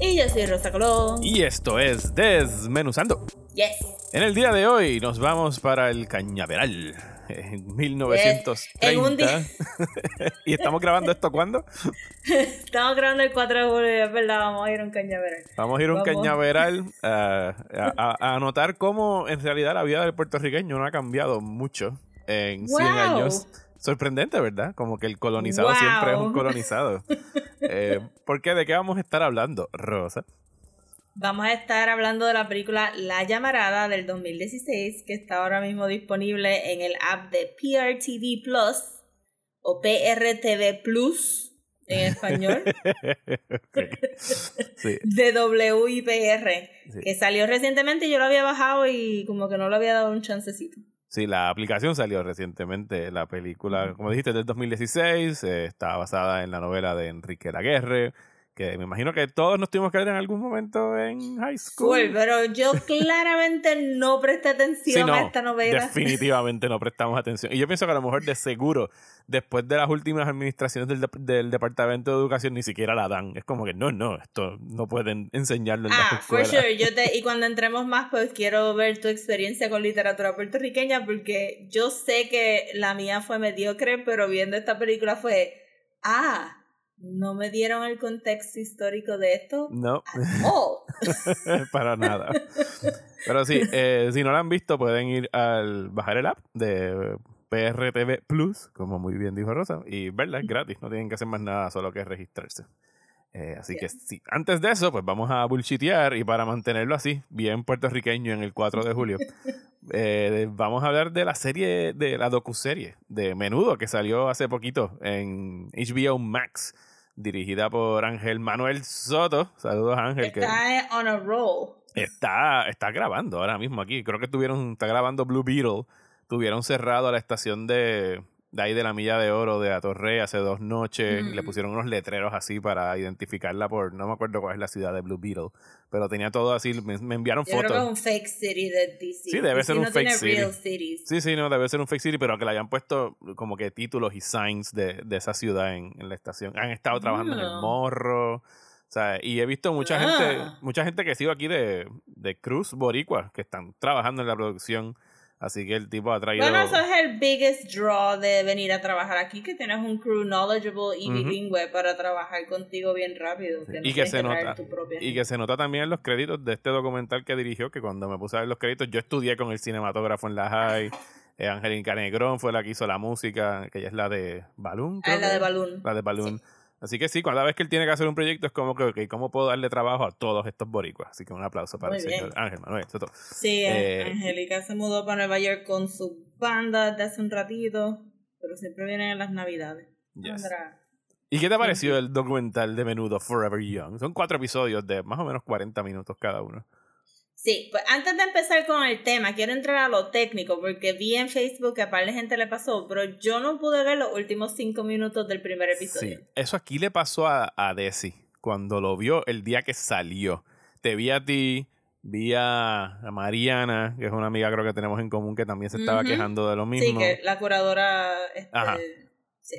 Y yo soy Rosa Colón. y esto es Desmenuzando. Yes. En el día de hoy nos vamos para el Cañaveral en 1930. En un día- ¿Y estamos grabando esto cuándo? Estamos grabando el 4 de julio, es verdad, vamos a ir a un cañaveral. Vamos a ir a un Vamos. Cañaveral ah, a, a- a notar cómo en realidad la vida del puertorriqueño no ha cambiado mucho en 100 Wow. años. Sorprendente, ¿verdad? Como que el colonizado Wow. siempre es un colonizado. Eh, ¿Por qué? ¿De qué vamos a estar hablando, Rosa? Vamos a estar hablando de la película La Llamarada del 2016, que está ahora mismo disponible en el app de PRTV Plus o PRTV Plus en español. Sí. de WIPR, Sí. que salió recientemente yo lo había bajado y como que no le había dado un chancecito. Sí, la aplicación salió recientemente. La película, como dijiste, del 2016. eh, está basada en la novela de Enrique Laguerre. Que me imagino que todos nos tuvimos que ver en algún momento en high school. Cool, pero yo claramente no presté atención Sí, no, a esta novela. definitivamente no prestamos atención. Y yo pienso que a lo mejor de seguro, después de las últimas administraciones del, dep- del Departamento de Educación, ni siquiera la dan. Es como que no, no, esto no pueden enseñarlo en Ah, las for escuelas. sure. Yo te, y cuando entremos más, pues quiero ver tu experiencia con literatura puertorriqueña, porque yo sé que la mía fue mediocre, pero viendo esta película fue, ah, no me dieron el contexto histórico de esto. No, Oh, para nada. Pero sí, eh, si no la han visto, pueden ir al bajar el app de PRTV Plus, como muy bien dijo Rosa, y verla, es gratis, no tienen que hacer más nada, solo que registrarse. Eh, así que sí, antes de eso, pues vamos a bullshitear y para mantenerlo así, bien puertorriqueño en el 4 de julio, eh, vamos a hablar de la serie, de la docuserie de Menudo que salió hace poquito en HBO Max, dirigida por Ángel Manuel Soto. Saludos Ángel. que- está on a roll. Está, está grabando ahora mismo aquí. Creo que tuvieron, está grabando Blue Beetle. Tuvieron cerrado la estación de, de ahí de la Milla de Oro de Atorrey hace dos noches. Le pusieron unos letreros así para identificarla por, no me acuerdo cuál es la ciudad de Blue Beetle. Pero tenía todo así, me, me enviaron Yo creo que es fotos. un fake city de DC. Sí, debe DC ser un no fake city. real cities. Sí, sí, no, debe ser un fake city, pero que le hayan puesto como que títulos y signs de, de esa ciudad en, en la estación. Han estado trabajando en el Ah. morro. O sea, y he visto mucha Ah. gente, mucha gente que sigo aquí de, de Cruz Boricua, que están trabajando en la producción. Así que el tipo ha traído. Bueno, eso es el biggest draw de venir a trabajar aquí, que tienes un crew knowledgeable y bilingüe para trabajar contigo bien rápido. Sí, no y que se nota. Y que se nota también en los créditos de este documental que dirigió, que cuando me puse a ver los créditos, yo estudié con el cinematógrafo en la high. Eh, Angélica Negrón fue la que hizo la música, que ella es la de Balloon. Ah, la de. Balloon. La de Balloon. Así que sí, cada vez que él tiene que hacer un proyecto es como que, ok, ¿cómo puedo darle trabajo a todos estos boricuas? Así que un aplauso para Muy el bien. señor Ángel Manuel Soto. Sí, Eh, Angélica se mudó para Nueva York con su banda de hace un ratito, pero siempre vienen en las navidades. Yes. ¿Y qué te pareció el documental de menudo Forever Young? Son cuatro episodios de más o menos 40 minutos cada uno. Sí, pues antes de empezar con el tema, quiero entrar a lo técnico, porque vi en Facebook que a par de gente le pasó, pero yo no pude ver los últimos cinco minutos del primer episodio. Sí, eso aquí le pasó a, a Desi cuando lo vio el día que salió. Te vi a ti, vi a, Mariana, que es una amiga creo que tenemos en común que también se estaba quejando de lo Sí, mismo. que la curadora. Este, Ajá. sí.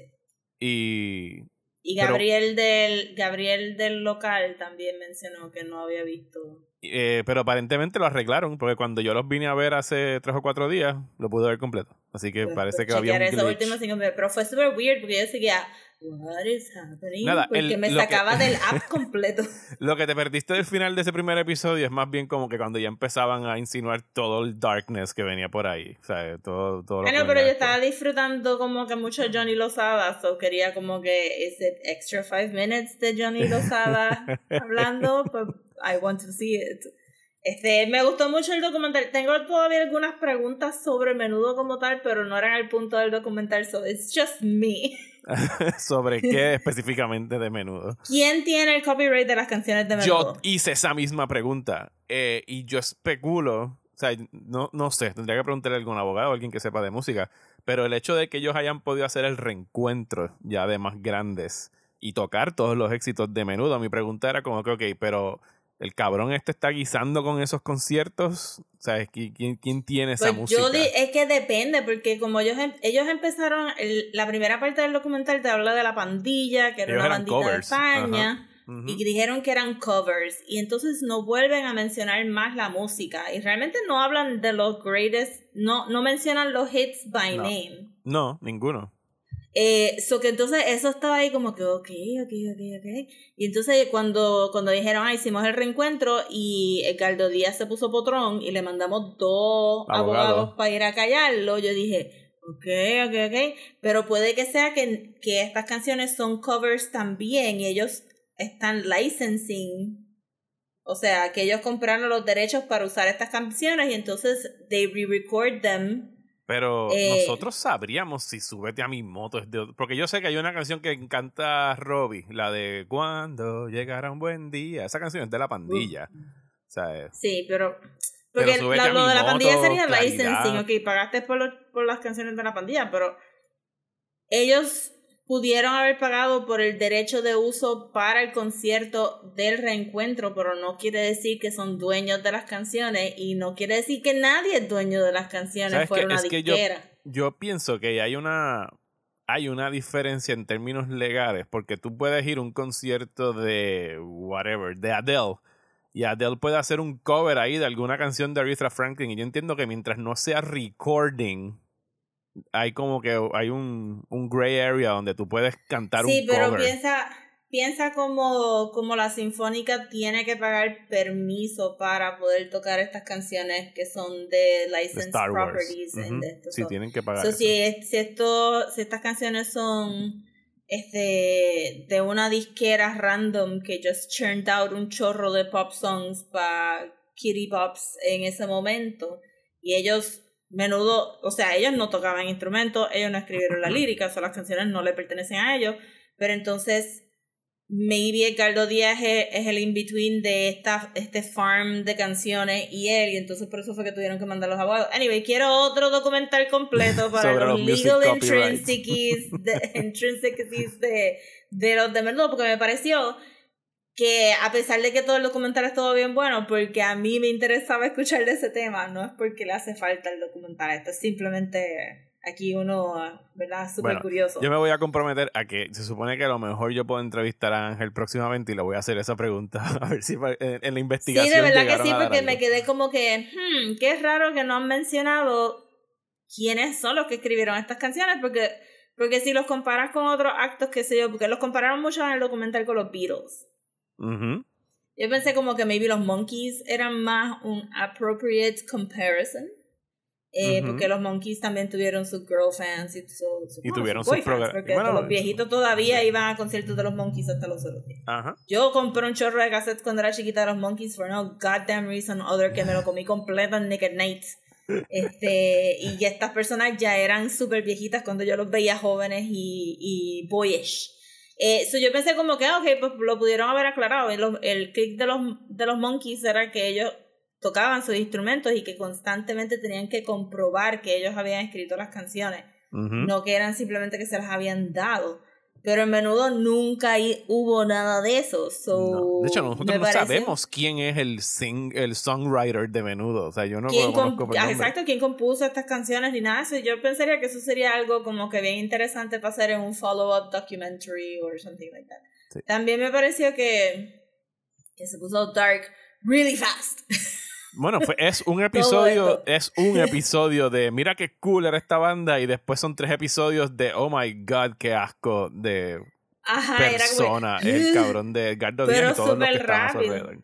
Y Y Pero- Gabriel del Gabriel del local también mencionó que no había visto. Eh, pero aparentemente lo arreglaron, porque cuando yo los vine a ver hace tres o cuatro días, lo pude ver completo. Así que Pues, parece pues, que había un glitch. Pero fue súper weird porque yo seguía, what is happening? Nada, porque el- me que- sacaba del app completo. Lo que te perdiste del final de ese primer episodio es más bien como que cuando ya empezaban a insinuar todo el darkness que venía por ahí. O sea, todo, todo lo que Bueno, pero yo estaba disfrutando como que mucho Johnny Lozada, so quería como que, it extra five minutes de Johnny Lozada hablando? Pues I want to see it. Este, me gustó mucho el documental. Tengo todavía algunas preguntas sobre menudo como tal, pero no eran el punto del documental, so it's just me. ¿Sobre qué específicamente de menudo? ¿Quién tiene el copyright de las canciones de menudo? Yo hice esa misma pregunta eh, y yo especulo, o sea, no, no sé, tendría que preguntarle a algún abogado o alguien que sepa de música, pero el hecho de que ellos hayan podido hacer el reencuentro ya de más grandes y tocar todos los éxitos de menudo, mi pregunta era como que, ok, pero el cabrón este está guisando con esos conciertos. ¿Sabes? ¿Quién, quién tiene esa Pues música? yo es que depende, porque como ellos, em- ellos empezaron, el- la primera parte del documental te habla de la pandilla, que era Ellos una bandita de covers, España, Ujú. y que dijeron que eran covers, y entonces no vuelven a mencionar más la música, y realmente no hablan de los greatest, no, no mencionan los hits by No. name. No, ninguno. Eh, so que entonces eso estaba ahí como que, ok, ok, ok, ok. Y entonces cuando, cuando dijeron, ah, hicimos el reencuentro y Edgardo Díaz se puso potrón y le mandamos dos Abogado. abogados para ir a callarlo, yo dije, ok, ok, ok. Pero puede que sea que, que estas canciones son covers también y ellos están licensing. O sea, que ellos compraron los derechos para usar estas canciones y entonces they re-record them. Pero Eh, nosotros sabríamos si Súbete a mi moto es de otro. Porque yo sé que hay una canción que encanta Robbie, la de Cuando llegará un buen día. Esa canción es de la pandilla. Sí, pero. Porque la- lo de la moto, pandilla sería licensing. Ok, pagaste por, los- por las canciones de la pandilla, pero. Ellos pudieron haber pagado por el derecho de uso para el concierto del reencuentro, pero no quiere decir que son dueños de las canciones y no quiere decir que nadie es dueño de las canciones ¿Sabes fuera una Es que yo pienso que hay una hay una diferencia en términos legales porque tú puedes ir a un concierto de whatever, de Adele y Adele puede hacer un cover ahí de alguna canción de Aretha Franklin y yo entiendo que mientras no sea recording hay como que hay un, un gray area donde tú puedes cantar Sí, un pero cover. piensa, piensa como, como la sinfónica tiene que pagar permiso para poder tocar estas canciones que son de licensed Star Wars. properties. de esto. Sí, So- tienen que pagar. so, si, es- si, esto, si estas canciones son este de una disquera random que just churned out un chorro de pop songs para kitty pops en ese momento y ellos menudo, o sea, ellos no tocaban instrumentos, ellos no escribieron la lírica, o sea, las canciones no le pertenecen a ellos, pero entonces maybe Edgardo Díaz es, es el in-between de esta, este farm de canciones y él, y entonces por eso fue que tuvieron que mandar los abogados. Anyway, quiero otro documental completo para los, los legal intrinsicies de, intrinsicies de, de los de menudo, porque me pareció que a pesar de que todo el documental estuvo bien bueno, porque a mí me interesaba escuchar de ese tema, no es porque le hace falta el documental, esto es simplemente aquí uno, ¿verdad? Súper Bueno, curioso. Yo me voy a comprometer a que se supone que a lo mejor yo puedo entrevistar a Ángel próximamente y le voy a hacer esa pregunta a ver si en, en la Sí, investigación de verdad que sí, porque me quedé como que, hmm, qué raro que no han mencionado quiénes son los que escribieron estas canciones, porque, porque si los comparas con otros actos, qué sé yo, porque los compararon mucho en el documental con los Beatles. Ujú. Yo pensé como que maybe los Monkeys eran más un appropriate comparison. eh, Ujú. Porque los Monkeys también tuvieron sus girl fans y, su, su- Y tuvieron sus sus porque bueno, los viejitos todavía iban a conciertos de los Monkeys hasta los otros días. Ajá. Yo compré un chorro de cassettes cuando era chiquita de los Monkeys for no goddamn reason other que me lo comí completo en Naked Night. Este, y ya estas personas ya eran súper viejitas cuando yo los veía jóvenes y, y boyish. Eh, so yo pensé como que, ah, ok, pues lo pudieron haber aclarado. El, el click de los, de los Monkeys era que ellos tocaban sus instrumentos y que constantemente tenían que comprobar que ellos habían escrito las canciones no que eran simplemente que se las habían dado. Pero en menudo nunca hubo nada de eso. So, No. De hecho, nosotros no pareció- sabemos quién es el sing, el songwriter de menudo. O sea, yo no quién conozco por ah, exacto, quién compuso estas canciones ni nada eso. Yo pensaría que eso sería algo como que bien interesante para hacer en un follow-up documentary or something like that. Sí. También me pareció que, que se puso dark really fast. Bueno, fue- es un episodio, es un episodio de mira qué cool era esta banda y después son tres episodios de oh my god, qué asco de Ajá, era como... persona, el cabrón de Edgardo Díaz y todos los que rápido. alrededor.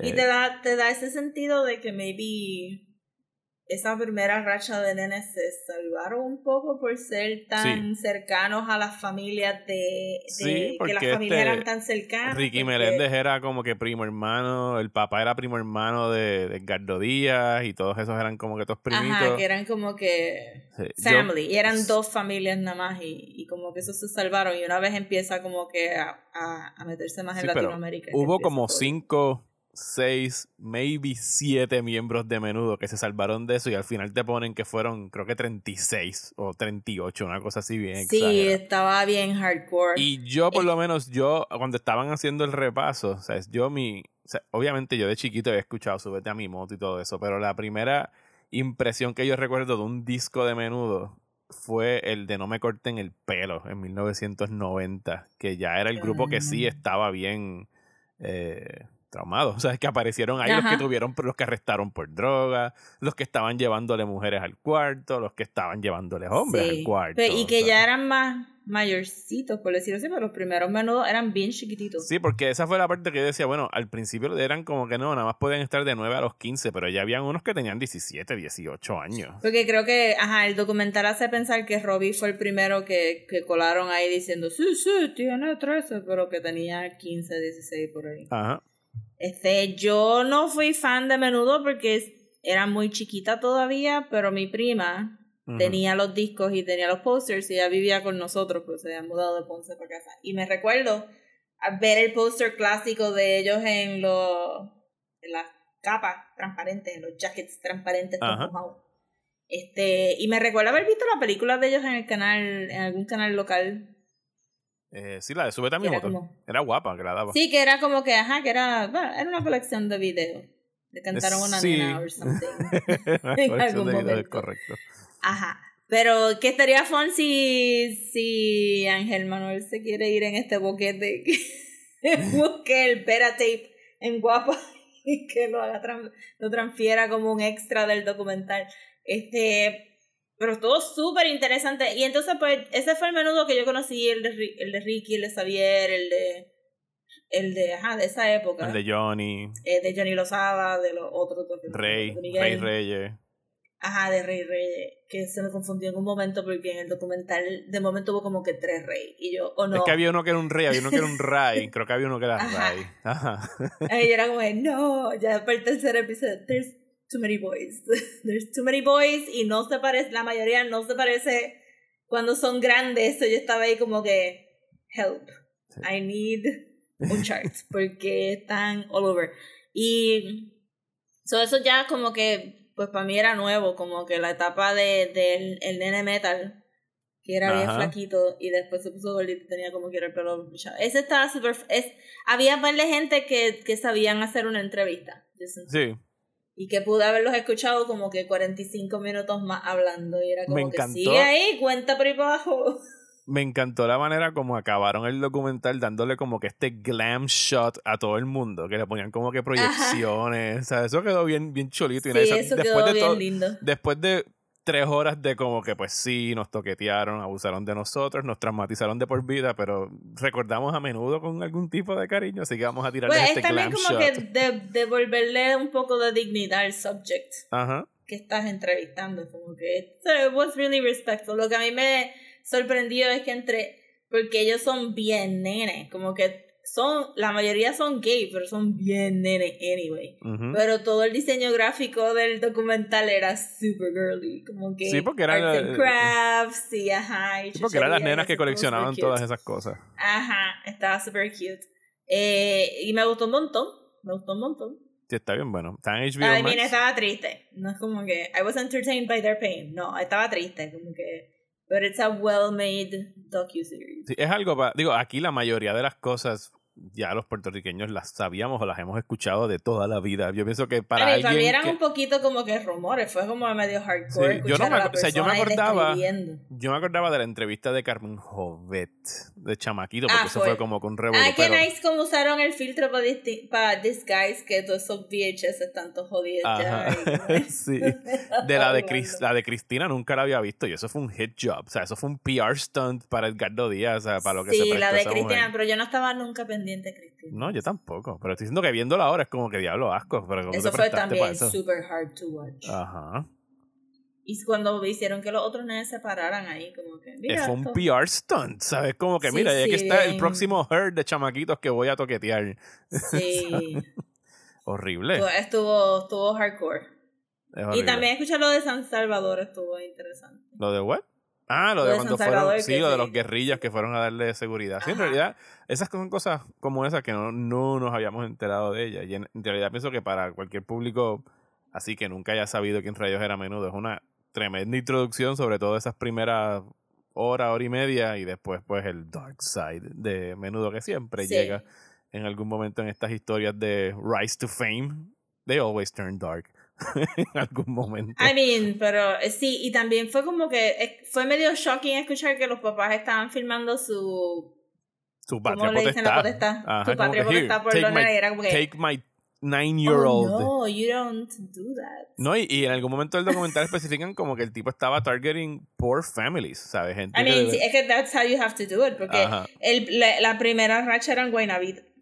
Y Eh, te da, te da ese sentido de que maybe esa primera racha de nenes se salvaron un poco por ser tan cercanos a las familias de, de Sí, que las familias este eran tan cercanas. Ricky porque- Meléndez era como que primo hermano, el papá era primo hermano de, de Edgardo Díaz y todos esos eran como que todos primitos. Ajá, que eran como que Sí, yo- family, y eran dos familias nada más, y, y como que eso se salvaron, y una vez empieza como que a, a, a meterse más en Latinoamérica. Hubo como todo. cinco, seis, maybe siete miembros de menudo que se salvaron de eso y al final te ponen que fueron, creo que 36 o 38, una cosa así bien Sí, exagerada. estaba bien hardcore. Y yo, por lo menos, yo, cuando estaban haciendo el repaso, sea, yo mi. o sea, obviamente, yo de chiquito había escuchado Súbete a mi moto y todo eso, pero la primera impresión que yo recuerdo de un disco de menudo fue el de No me corten el pelo en 1990, que ya era el grupo que sí Ah. estaba bien. Eh, traumados, o sea, es que aparecieron ahí los que tuvieron, los que arrestaron por droga, los que estaban llevándole mujeres al cuarto, los que estaban llevándoles hombres Sí, al cuarto. y que ya eran más mayorcitos, por decirlo así, pero los primeros menudos eran bien chiquititos. Sí, porque esa fue la parte que yo decía, bueno, al principio eran como que no, nada más podían estar de 9 a los 15, pero ya habían unos que tenían 17, 18 años. Porque creo que, ajá, el documental hace pensar que Robbie fue el primero que, que colaron ahí diciendo, sí, sí, tiene 13, pero que tenía 15, 16 por ahí. Ajá. Este, yo no fui fan de menudo porque era muy chiquita todavía, pero mi prima tenía los discos y tenía los posters y ella vivía con nosotros, pues se había mudado de Ponce para casa. Y me recuerdo ver el póster clásico de ellos en los en las capas transparentes, en los jackets transparentes Ajá. mojado. Este, y me recuerdo haber visto la película de ellos en el canal, en algún canal local. Eh, sí, la de Súbete a mi Era moto. como- Era guapa, que la daba. Sí, que era como que, ajá, que era, bueno, era una colección de videos. Le cantaron una Sí. nena or something. En colección algún de videos, momento. Correcto. Ajá. Pero que estaría fun si, si Ángel Manuel se quiere ir en este boquete, que busque el tape en guapa y que lo haga lo transfiera como un extra del documental. Este, pero estuvo súper interesante. Y entonces, pues, ese fue el menudo que yo conocí, el de, el de Ricky, el de Xavier, el de, el de, ajá, de esa época. El de Johnny, Eh, de Johnny Lozada, de los otros Rey. Rey Reyes. Ajá, de Rey Reyes, que se me confundió en un momento porque en el documental de momento hubo como que tres Rey y yo, o no. Es que había uno que era un rey, había uno que era un ray. Creo que había uno que era Ajá. ray. Ajá. Y yo era como, no, ya para el tercer episodio, too many boys, there's too many boys y no se parece, la mayoría no se parece cuando son grandes, so yo estaba ahí como que, help, I need un chart porque están all over. Y so eso ya como que, pues para mí era nuevo, como que la etapa de, del el nene metal, que era bien flaquito y después se puso gordito y tenía como que era el pelo. Ese estaba súper... Es, había par de gente que, que sabían hacer una entrevista. Sí. Y que pude haberlos escuchado como que 45 minutos más hablando. Y era como Me que encantó. sigue ahí, cuenta por ahí para abajo. Me encantó la manera como acabaron el documental dándole como que este glam shot a todo el mundo, que le ponían como que proyecciones, o sea, eso quedó bien, bien chulito. y Sí, eso después quedó de bien todo- lindo. Después de tres horas de como que pues sí, nos toquetearon, abusaron de nosotros, nos traumatizaron de por vida, pero recordamos a menudo con algún tipo de cariño, así que vamos a tirarle Pues este es también como shot. que de- devolverle un poco de dignidad al subject. Ajá. que estás entrevistando, como que so it was really respectful. Lo que a mí me sorprendió es que entre, porque ellos son bien nenes, como que son, la mayoría son gay, pero son bien nenes anyway. ujú. Pero todo el diseño gráfico del documental era super girly, como que Sí, porque eran, arts and crafts y ajá. y Sí, porque eran las nenas que coleccionaban todas esas cosas. Ajá, estaba super cute. Eh, y me gustó un montón, me gustó un montón. Sí, está bien bueno. Está en HBO I Max. mean, estaba triste. No es como que I was entertained by their pain. No, estaba triste, como que. But it's a well-made docu-series. Sí, es algo para. Digo, aquí la mayoría de las cosas ya los puertorriqueños las sabíamos o las hemos escuchado de toda la vida. Yo pienso que para Para, alguien. eran que- un poquito como que rumores, fue como medio hardcore. Sí, yo no me o sea, yo me acordaba-. Yo me acordaba de la entrevista de Carmen Jovet, de Chamaquito, porque Ah, eso fue. como con revolú, Ay, qué pero- nice como usaron el filtro para, para disguise que todos esos VHS están todos jodidos ya. sí. De la de, la de Cristina nunca la había visto y eso fue un hit job. O sea, eso fue un PR stunt para Edgardo Díaz, o sea, para lo que se Sí, la de Cristina, mujer. pero yo no estaba nunca pendiente Cristina. No, yo tampoco. Pero estoy diciendo que viéndola ahora es como que diablo asco. Pero ¿cómo Eso fue también eso? super hard to watch. Ajá. Y cuando hicieron que los otros nenes se pararan ahí, como que. Mira, fue un PR stunt, ¿sabes? Como que, Sí, mira, ya sí, que está el próximo herd de chamaquitos que voy a toquetear. Sí. Horrible. estuvo, estuvo, hardcore. Es Y también escuchar lo de San Salvador estuvo interesante. ¿Lo de what? Ah, lo de cuando fueron, sí, lo de los guerrillas que fueron a darle seguridad. Sí, en realidad, esas son cosas como esas que no, no nos habíamos enterado de ellas. Y en, en realidad pienso que para cualquier público así que nunca haya sabido quién rayos era menudo, es una tremenda introducción, sobre todo esas primeras hora, hora y media, y después pues el dark side de menudo que siempre Sí. llega en algún momento en estas historias de Rise to Fame. They always turn dark en algún momento. I mean, pero eh, sí, y también fue como que fue medio shocking escuchar que los papás estaban filmando su. Su ¿Cómo patria le dicen la potestad. potestad? Ajá, Su patria que, "Here, potestad por los my- nenes", era como que. Take my nine-year-old. Oh, no, you don't do that. No, y, y en algún momento del documental especifican como que el tipo estaba targeting poor families, ¿sabes? Gente I que- mean, sí, es que that's how you have to do it, porque el, la, la primera racha era en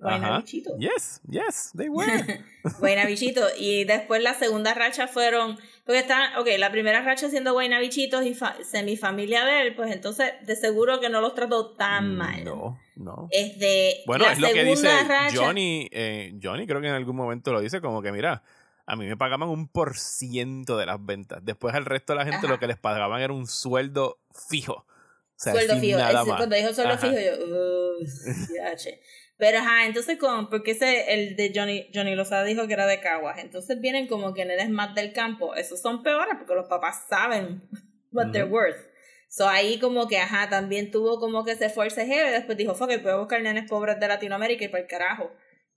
Ajá. Guaynabichito. Yes, yes, they were. Guaynabichito. Y después la segunda racha fueron. Porque está, ok, la primera racha siendo Guaynabichitos y fa- semifamilia de él, pues entonces de seguro que no los trató tan mal. Mm, No, no. Este, Bueno, la es lo que dice racha- Johnny. eh, Johnny creo que en algún momento lo dice como que, mira, a mí me pagaban un por ciento de las ventas. Después al resto de la gente Ajá. lo que les pagaban era un sueldo fijo. O sea, sueldo fijo. nada más. cuando dijo sueldo Ajá. fijo, yo, "Ugh, yache". Pero ajá, entonces con, porque ese, el de Johnny, Johnny Lozada dijo que era de Caguas. Entonces vienen como que nenes más del campo. Esos son peores porque los papás saben what they're worth. So ahí como que, ajá, también tuvo como que ese forcejeo y después dijo, fuck it, voy a buscar nenes pobres de Latinoamérica y para el carajo.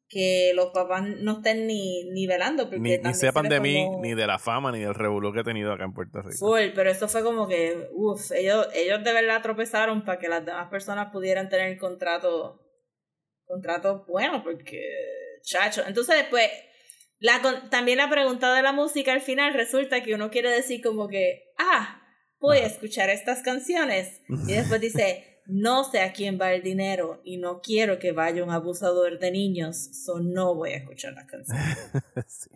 Que los papás no estén ni, ni velando. Porque Ni, ni sepan se de mí, ni de la fama, ni del revolú que he tenido acá en Puerto Rico. Full, pero eso fue como que, uff, ellos, ellos de verdad tropezaron para que las demás personas pudieran tener contrato, contrato bueno, porque, chacho. Entonces, pues, la, también la pregunta de la música al final resulta que uno quiere decir como que, ah, voy a escuchar estas canciones. Y después dice, no sé a quién va el dinero y no quiero que vaya un abusador de niños, so no voy a escuchar las canciones. Sí.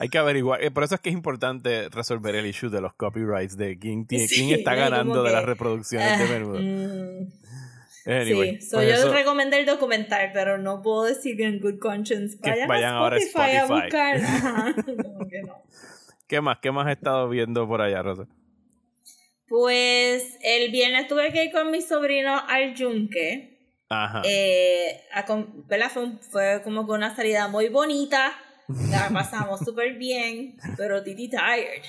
Hay que averiguar. eh, Por eso es que es importante resolver el issue de los copyrights, de quién, tiene, Sí, quién está ganando de que, las reproducciones de Ah, menudo. mm. Anyway, sí, so yo eso- recomendé el documental, pero no puedo decir que en good conscience Que vayan, a ahora Spotify a buscar. Que no. ¿Qué más? ¿Qué más has estado viendo por allá, Rosa? Pues el viernes tuve que ir con mi sobrino al yunque. Ajá. Eh. Fue, un- fue como que una salida muy bonita. La pasamos súper bien, pero Titi tired.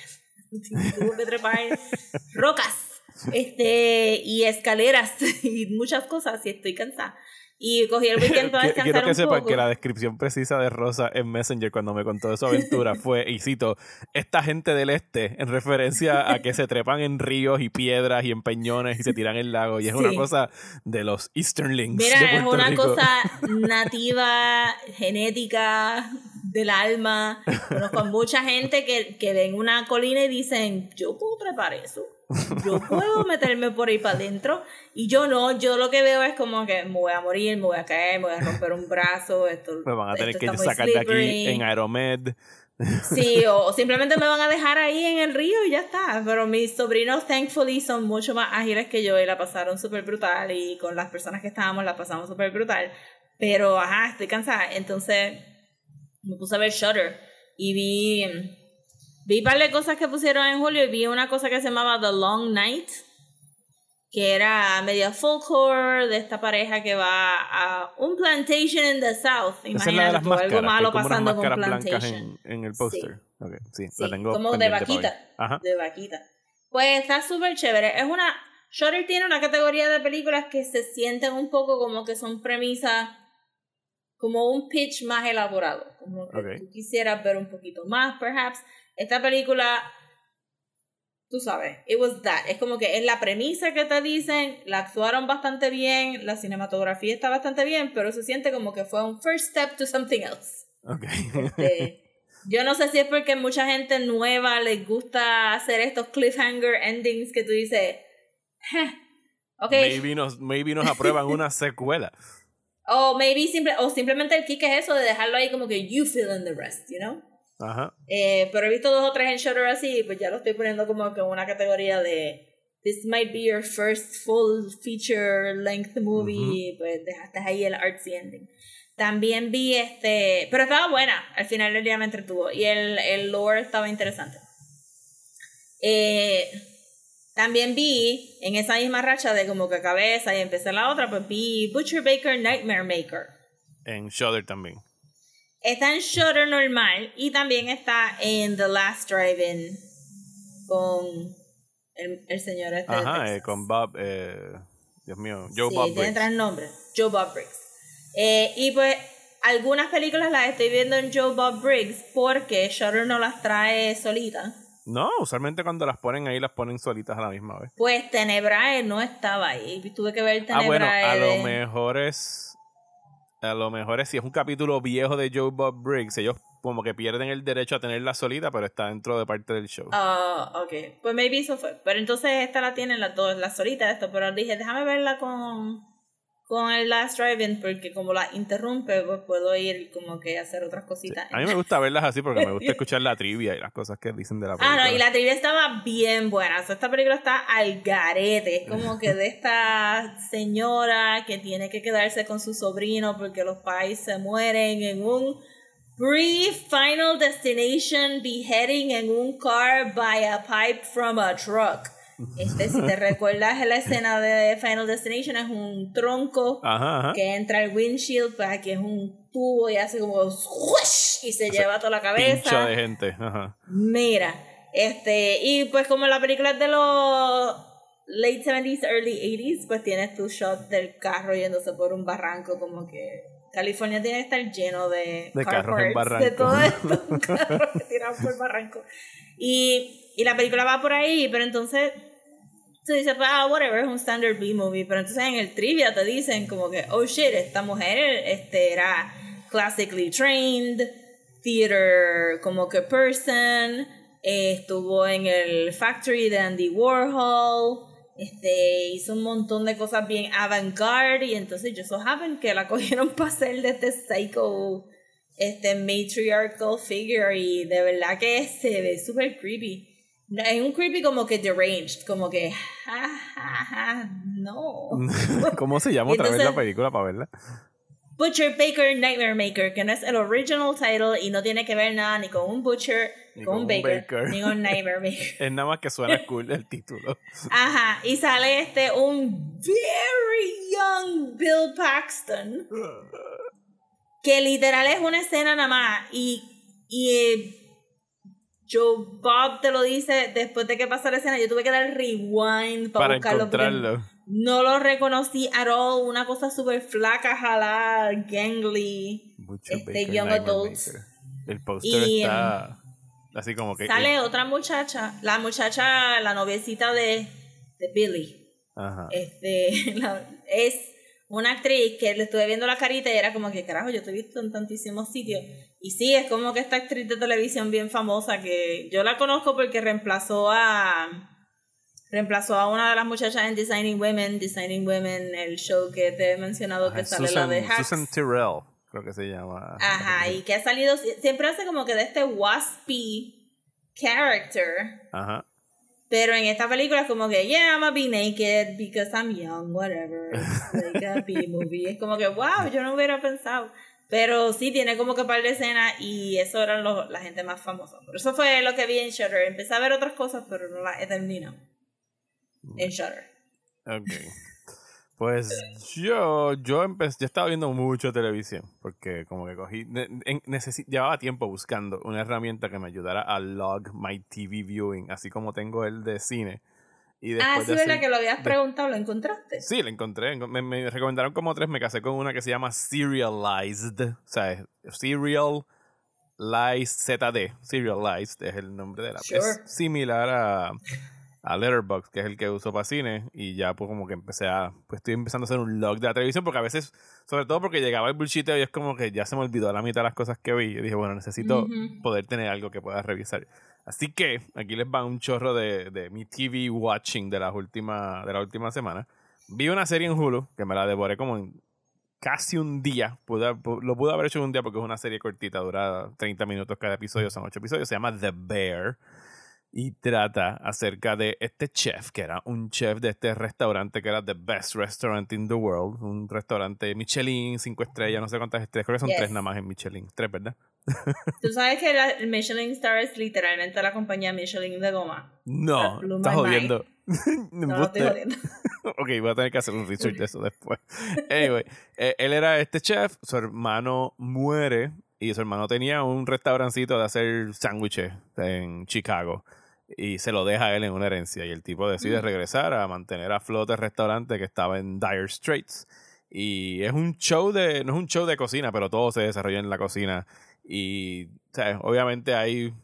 Tuvo que trepar este, y escaleras y muchas cosas y estoy cansada. Y cogí el weekend para descansar Quiero que un sepan poco. que la descripción precisa de Rosa en Messenger cuando me contó de su aventura fue, y cito, esta gente del este, en referencia a que se trepan en ríos y piedras y en peñones y se tiran en lago. Y es una Sí. cosa de los Easternlings Mira, de es una Rico. cosa nativa, genética, del alma. Conozco mucha gente que, que ven una colina y dicen, yo puedo trepar eso. Yo puedo meterme por ahí para adentro. Y yo no, yo lo que veo es como que me voy a morir, me voy a caer, me voy a romper un brazo. Esto, Me van a tener que sacar de aquí slippery". en Aeromed. Sí, o, o simplemente me van a dejar ahí en el río y ya está. Pero mis sobrinos, thankfully, son mucho más ágiles que yo y la pasaron súper brutal. Y con las personas que estábamos la pasamos súper brutal. Pero, ajá, estoy cansada. Entonces, me puse a ver Shutter y vi. Vi un par de cosas que pusieron en julio y vi una cosa que se llamaba The Long Night, que era media folklore de esta pareja que va a un plantation in the south. Es Imagínate máscaras. algo malo pasando con plantation. en, en el póster. Sí, Sí, la tengo como de vaquita. Ajá. de vaquita. Pues está súper chévere. Es una. Shutter tiene una categoría de películas que se sienten un poco como que son premisas. Como un pitch más elaborado. Como que tú quisieras ver un poquito más, perhaps. Esta película. Tú sabes, it was that. Es como que es la premisa que te dicen, la actuaron bastante bien, la cinematografía está bastante bien, pero se siente como que fue un first step to something else. Ok. Este, yo no sé si es porque mucha gente nueva les gusta hacer estos cliffhanger endings que tú dices, "Jeh, ok, maybe, nos, maybe nos aprueban una secuela. o maybe simple, o simplemente el kick es eso de dejarlo ahí como que you fill in the rest, you know? Ajá. Eh, pero he visto dos o tres en Shutter así, pues ya lo estoy poniendo como que en una categoría de This might be your first full feature length movie, pues dejaste ahí el artsy ending. También vi este, pero estaba buena, al final del día me entretuvo y el, el lore estaba interesante. Eh, también vi en esa misma racha de como que cabeza y empecé la otra, pues vi Butcher Baker Nightmare Maker. En Shudder también. Está en Shutter normal y también está en The Last Drive-In con el, el señor este Ajá, eh, con Bob, eh, Dios mío, Joe sí, Bob tiene tres nombres. Joe Bob Briggs. Eh, y pues algunas películas las estoy viendo en Joe Bob Briggs porque Shutter no las trae solita. No, usualmente cuando las ponen ahí las ponen solitas a la misma vez. Pues Tenebrae no estaba ahí. Tuve que ver Tenebrae. Ah, bueno, a lo mejor es. A lo mejor es si es un capítulo viejo de Joe Bob Briggs, ellos como que pierden el derecho a tenerla solita, pero está dentro de parte del show. Ah, ok. Pues maybe eso fue. Pero entonces esta la tienen las dos, la solita esto. Pero dije, déjame verla con, con el Last Drive-In porque como la interrumpe, pues puedo ir como que a hacer otras cositas. A mí me gusta verlas así porque me gusta escuchar la trivia y las cosas que dicen de la Ah, película. no, y la trivia estaba bien buena. O sea, esta película está al garete. Es como que de esta señora que tiene que quedarse con su sobrino porque los pais se mueren en un brief final destination beheading en un car by a pipe from a truck. Este, si te recuerdas la escena de Final Destination, es un tronco Ajá, ajá. que entra al windshield, pues aquí es un tubo y hace como squish y se lleva toda la cabeza. De gente. Ajá. Mira, este, y pues como la película es de los late 70s, early 80s, pues tienes tu shot del carro yéndose por un barranco, como que California tiene que estar lleno de, De car carros en parts, de todo esto, carros que tiran por barranco. Y, y la película va por ahí, pero entonces se dice, ah, whatever, es un standard B-movie, pero entonces en el trivia te dicen como que, oh shit, esta mujer este, era classically trained, theater como que person, estuvo en el factory de Andy Warhol, este, hizo un montón de cosas bien avant-garde y entonces yo so happen que la cogieron para hacer de este psycho, este matriarchal figure y de verdad que se ve súper creepy. Es un creepy como que deranged, como que, ja, ja, ja, no. ¿Cómo se llama otra vez la película para verla? Butcher Baker Nightmare Maker, que no es el original title y no tiene que ver nada ni con un Butcher, ni con un Baker, ni con Nightmare Maker. Es nada más que suena cool el título. Ajá, y sale este un very young Bill Paxton, que literal es una escena nada más y, y eh, Joe Bob te lo dice después de que pasa la escena, yo tuve que dar rewind para, para buscarlo encontrarlo. no lo reconocí at all, una cosa súper flaca, jalada, gangly. Butcher este, Young Adults. Maker. El póster está así como que. Sale otra muchacha, la muchacha, la noviecita de, de Billy. Ajá. Este, la- es una actriz que le estuve viendo la carita y era como que, carajo, yo te he visto en tantísimos sitios. Y sí, es como que esta actriz de televisión bien famosa que yo la conozco porque reemplazó a reemplazó a una de las muchachas en Designing Women, Designing Women, el show que te he mencionado que Ajá, sale Susan, la de Hacks. Susan Tyrrell, creo que se llama. Ajá, y que ha salido, siempre hace como que de este waspy character. Ajá. Pero en esta película es como que, yeah, I'm gonna be naked because I'm young, whatever. It's like a B-movie. Es como que, wow, yo no hubiera pensado. Pero sí, tiene como que par de escenas y eso eran los, la gente más famosa. Por eso fue lo que vi en Shutter. Empecé a ver otras cosas, pero no las he terminado. En Shutter. Ok. Pues yo, yo empecé, yo estaba viendo mucho televisión, porque como que cogí, ne- llevaba tiempo buscando una herramienta que me ayudara a log my TV viewing, así como tengo el de cine. Y después Ah, de sí, ¿verdad? hacer- Que lo habías de- preguntado, ¿lo encontraste? Sí, la encontré. Me, me recomendaron como tres. Me casé con una que se llama Serialized. O sea, es Serial Lies ZD. Serialized es el nombre de la. Sure. Es similar a, a Letterboxd, que es el que uso para cine. Y ya, pues, como que empecé a. Pues estoy empezando a hacer un log de la televisión. Porque a veces, sobre todo porque llegaba el bullshit y es como que ya se me olvidó la mitad de las cosas que vi. Y dije, bueno, necesito poder tener algo que pueda revisar. Así que aquí les va un chorro de, de mi TV watching de, las últimas, de la última semana. Vi una serie en Hulu que me la devoré como en casi un día. Lo pude haber hecho en un día porque es una serie cortita, dura 30 minutos cada episodio, son 8 episodios. Se llama The Bear y trata acerca de este chef, que era un chef de este restaurante que era The Best Restaurant in the World, un restaurante Michelin, 5 estrellas, no sé cuántas estrellas, creo que son Yes. 3 nada más en Michelin, 3, ¿verdad? Tú sabes que la- el Michelin Star es literalmente la compañía Michelin de goma. No, estás jodiendo. No, estoy Embuste. jodiendo. ok, voy a tener que hacer un research de eso después. Anyway, eh, él era este chef, su hermano muere y su hermano tenía un restaurancito de hacer sándwiches en Chicago y se lo deja a él en una herencia y el tipo decide Mm. regresar a mantener a flote el restaurante que estaba en Dire Straits y es un show de no es un show de cocina pero todo se desarrolla en la cocina y o sea, obviamente hay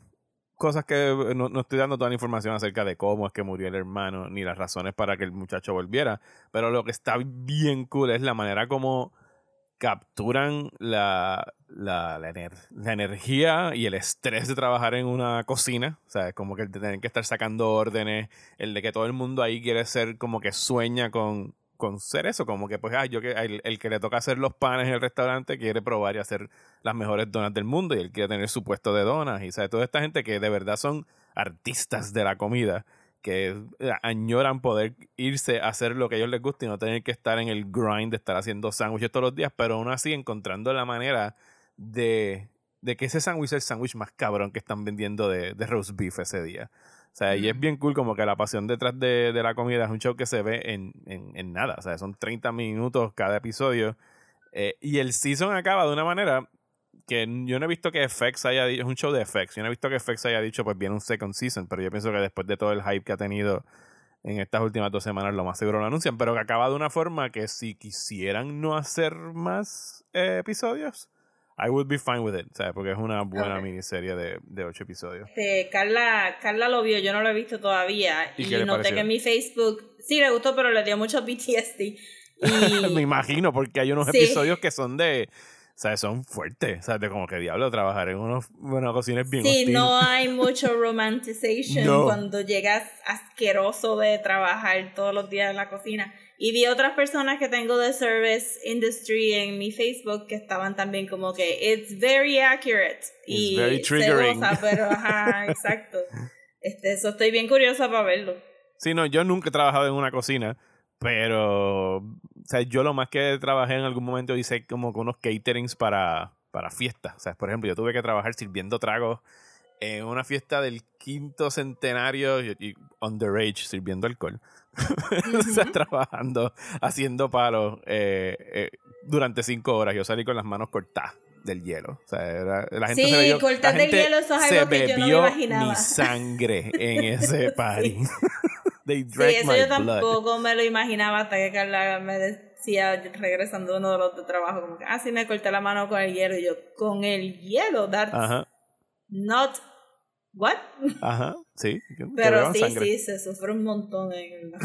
cosas que no, no estoy dando toda la información acerca de cómo es que murió el hermano ni las razones para que el muchacho volviera pero lo que está bien cool es la manera como capturan la, la, la, la energía y el estrés de trabajar en una cocina. O sea, es como que el de tener que estar sacando órdenes, el de que todo el mundo ahí quiere ser como que sueña con, con ser eso, como que pues, ah, yo que el, el que le toca hacer los panes en el restaurante quiere probar y hacer las mejores donas del mundo y él quiere tener su puesto de donas. Y o toda esta gente que de verdad son artistas de la comida que añoran poder irse a hacer lo que a ellos les gusta y no tener que estar en el grind de estar haciendo sándwiches todos los días, pero aún así encontrando la manera de, de que ese sándwich es el sándwich más cabrón que están vendiendo de, de roast beef ese día. O sea, y es bien cool como que la pasión detrás de, de la comida es un show que se ve en, en, en nada. O sea, son 30 minutos cada episodio. Eh, y el season acaba de una manera que yo no he visto que FX haya dicho, es un show de FX, yo no he visto que FX haya dicho pues viene un second season, pero yo pienso que después de todo el hype que ha tenido en estas últimas dos semanas lo más seguro lo anuncian, pero que acaba de una forma que si quisieran no hacer más eh, episodios, I would be fine with it, ¿sabes? Porque es una buena Ok. miniserie de, de ocho episodios. Este, Carla, Carla lo vio, yo no lo he visto todavía. ¿Y Y, noté pareció? que en mi Facebook sí le gustó, pero le dio mucho PTSD. Y Me imagino, porque hay unos Sí. episodios que son de, sea, son fuertes, o sea, de como que diablo trabajar en unos, una cocina es bien sí, hostil. no hay mucho romanticization No. cuando llegas asqueroso de trabajar todos los días en la cocina. Y vi otras personas que tengo de service industry en mi Facebook que estaban también como que it's very accurate y very triggering. goza, pero ajá, exacto. Este, eso estoy bien curiosa para verlo. Sí, no, yo nunca he trabajado en una cocina, pero, o sea, yo lo más que trabajé en algún momento hice como que unos caterings para, para fiestas. O sea, por ejemplo, yo tuve que trabajar sirviendo tragos en una fiesta del quinto centenario y, underage, sirviendo alcohol. o sea, trabajando, haciendo palos eh, eh, durante cinco horas. Yo salí con las manos cortadas del hielo. O sea, era- la gente Sí, se bebió, cortar la del hielo, eso es se algo que yo no me bebió imaginaba. mi sangre en ese party. They Sí, eso my yo blood. tampoco me lo imaginaba hasta que Carla me decía regresando uno de los de trabajo como que, ah, sí me corté la mano con el hielo y yo, con el hielo, that's Ajá, not what? ajá, sí. Pero sí, sangre. sí, se sufre un montón en la.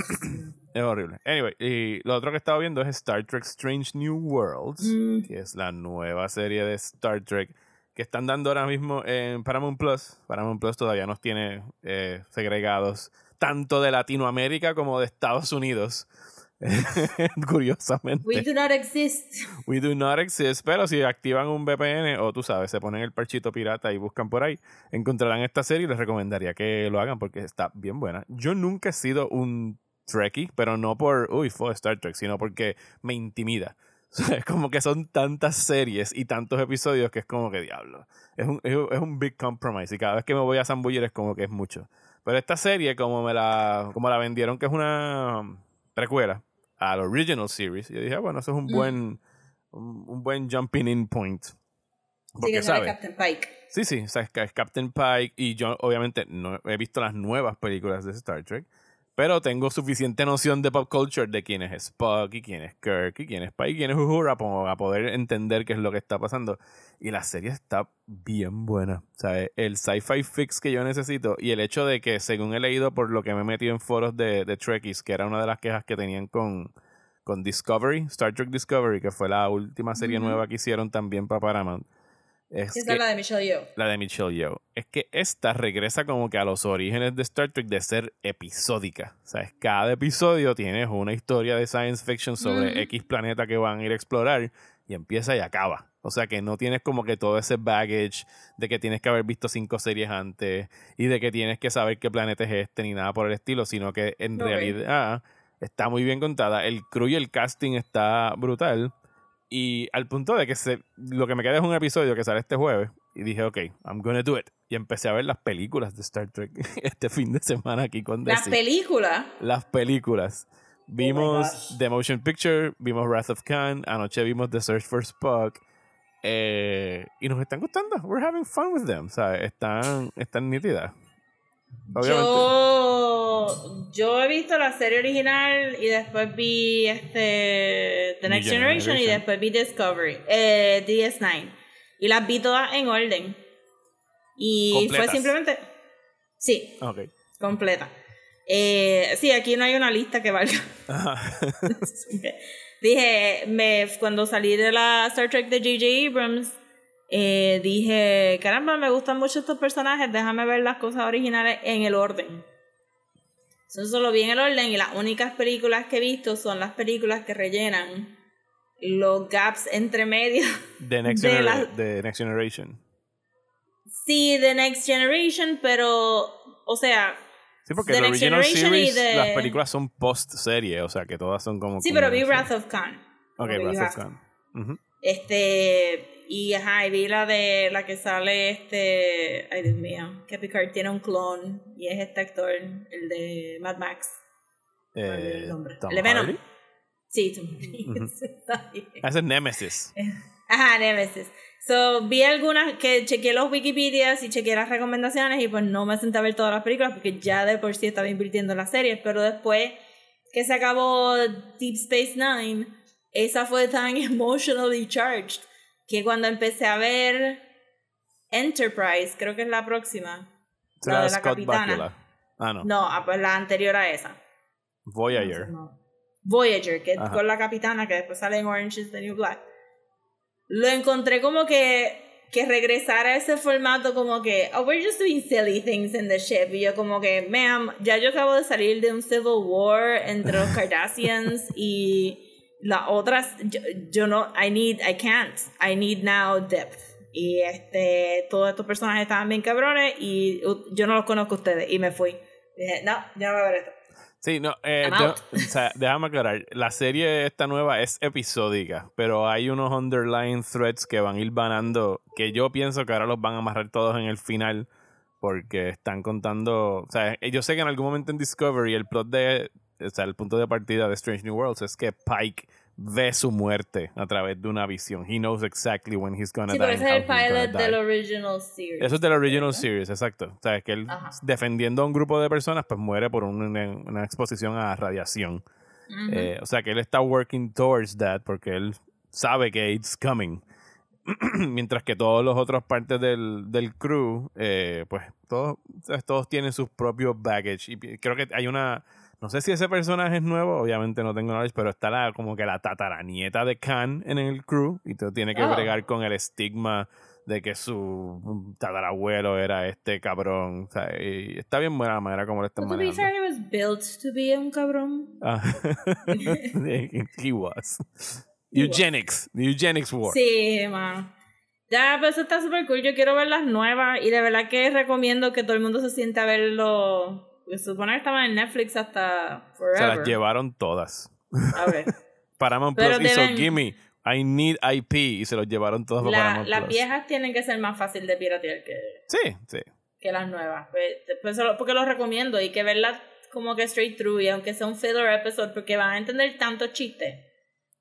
Es horrible. Anyway, y lo otro que estaba viendo es Star Trek Strange New Worlds, Mm. que es la nueva serie de Star Trek que están dando ahora mismo en Paramount Plus. Paramount Plus todavía nos tiene eh, segregados tanto de Latinoamérica como de Estados Unidos. Curiosamente. We do not exist. We do not exist, pero si activan un VPN o tú sabes, se ponen el parchito pirata y buscan por ahí, encontrarán esta serie y les recomendaría que lo hagan porque está bien buena. Yo nunca he sido un Trekkie, pero no por, uy, fue Star Trek, sino porque me intimida. Es como que son tantas series y tantos episodios que es como que diablo. Es, un- es un big compromise y cada vez que me voy a zambullir es como que es mucho. Pero esta serie, como me la, como la vendieron que es una precuela al original series, yo dije, ah, bueno, eso es un Mm. buen un, un buen jumping in point. Sí, Porque, que sale ¿sabes? Captain Pike. Sí, sí, o sea, es, es Captain Pike y yo obviamente no he visto las nuevas películas de Star Trek, pero tengo suficiente noción de pop culture de quién es Spock y quién es Kirk y quién es Pike y quién es Uhura para poder entender qué es lo que está pasando. Y la serie está bien buena. O sea, el sci-fi fix que yo necesito y el hecho de que, según he leído por lo que me he metido en foros de, de Trekkies, que era una de las quejas que tenían con, con Discovery, Star Trek Discovery, que fue la última serie nueva que hicieron también para Paramount Es Esa es la de Michelle Yeoh. la de Michelle Yeoh. Es que esta regresa como que a los orígenes de Star Trek de ser episódica. O sea, cada episodio tienes una historia de science fiction sobre. X planeta que van a ir a explorar y empieza y acaba. O sea que no tienes como que todo ese baggage de que tienes que haber visto cinco series antes y de que tienes que saber qué planeta es este ni nada por el estilo, sino que en realidad está muy bien contada. El crew y el casting está brutal. Y al punto de que se, lo que me queda es un episodio que sale este jueves. Y dije, ok, I'm gonna do it. Y empecé a ver las películas de Star Trek este fin de semana aquí con Las Desi. películas. las películas. Vimos gosh. The Motion Picture, vimos Wrath of Khan, anoche vimos The Search for Spock. eh, y nos están gustando. We're having fun with them. O sea, están, están nítidas. Obviamente. Yo, yo he visto la serie original y después vi este The Next Generation, y después vi Discovery, eh, DS9. Y las vi todas en orden. Y Completas. fue simplemente. Sí, completa. Eh, sí, aquí no hay una lista que valga. Dije, me, cuando salí de la Star Trek de J.J. Abrams, eh, dije, caramba, me gustan mucho estos personajes, déjame ver las cosas originales en el orden. Eso solo vi en el orden y las únicas películas que he visto son las películas que rellenan los gaps entre medio. The Next, De la- The Next Generation. Sí, The Next Generation, pero, o sea, Sí, porque The The Next Original Generation y Series, de- las películas son post-serie, o sea que todas son como... sí, como pero vi Wrath of Khan. Ok, Wrath of have to. Khan. Este, y ajá, y vi la de la que sale este, ay Dios mío, que Picard tiene un clon y es este actor, el de Mad Max. olvidé el Eh, nombre. Tom El de Venom. Hardy. Sí, Tom bien. Ese es Nemesis. Ajá, Nemesis. So, vi algunas que chequeé los Wikipedias y chequeé las recomendaciones y pues no me senté a ver todas las películas porque ya de por sí estaba invirtiendo en las series, pero después que se acabó Deep Space Nine, esa fue tan emotionally charged que cuando empecé a ver Enterprise, creo que es la próxima. La de la Scott capitana. Bakula. Ah, no. No, ah, pues la anterior a esa. Voyager. No. Voyager, que Ajá. con la capitana que después sale en Orange is the New Black. Lo encontré como que que regresara a ese formato como que oh we're just doing silly things in the ship y yo como que ma'am ya yo acabo de salir de un civil war entre los Kardashians y las otras yo, yo no I need I can't I need now depth. Y este todos estos personajes estaban bien cabrones y yo no los conozco a ustedes. Y me fui. Dije no ya no voy a ver esto Sí, no, eh, yo- o sea, déjame aclarar. La serie esta nueva es episódica, pero hay unos underlying threads que van a ir banando que yo pienso que ahora los van a amarrar todos en el final porque están contando, o sea, yo sé que en algún momento en Discovery el plot de, o sea, el punto de partida de Strange New Worlds es que Pike ve su muerte a través de una visión. He knows exactly when he's gonna Sí, die. pero ese es el pilot del original series. Eso es del original ¿verdad? series, exacto. O sea, es que él Ajá. defendiendo a un grupo de personas, pues muere por un- una, una exposición a radiación. Ujú. Eh, o sea, que él está working towards that porque él sabe que it's coming. Mientras que todos los otros partes del, del crew, eh, pues todos, todos tienen sus propios baggage. Y creo que hay una. No sé si ese personaje es nuevo, obviamente no tengo knowledge, pero está la, como que la tataranieta de Khan en el crew. Y tú tiene que Oh. bregar con el estigma de que su tatarabuelo era este cabrón. O sea, y está bien buena la manera como lo están Well, to be manejando. fair, he was built to be un cabrón. Ah, he was. Eugenics. The Eugenics War. Sí, mano. Ya, pues eso está súper cool. Yo quiero ver las nuevas y de verdad que recomiendo que todo el mundo se siente a verlo. Se supone que estaban en Netflix hasta Se forever. las llevaron todas. A ver. Paramount Pero Plus hizo deben- Gimme. I need IP y se los llevaron todos para Paramount las Plus. viejas tienen que ser más fácil de piratear que, Sí, sí. que las nuevas. Pues, pues porque los recomiendo y que verlas como que straight through y aunque sea un filler episode porque van a entender tanto chiste.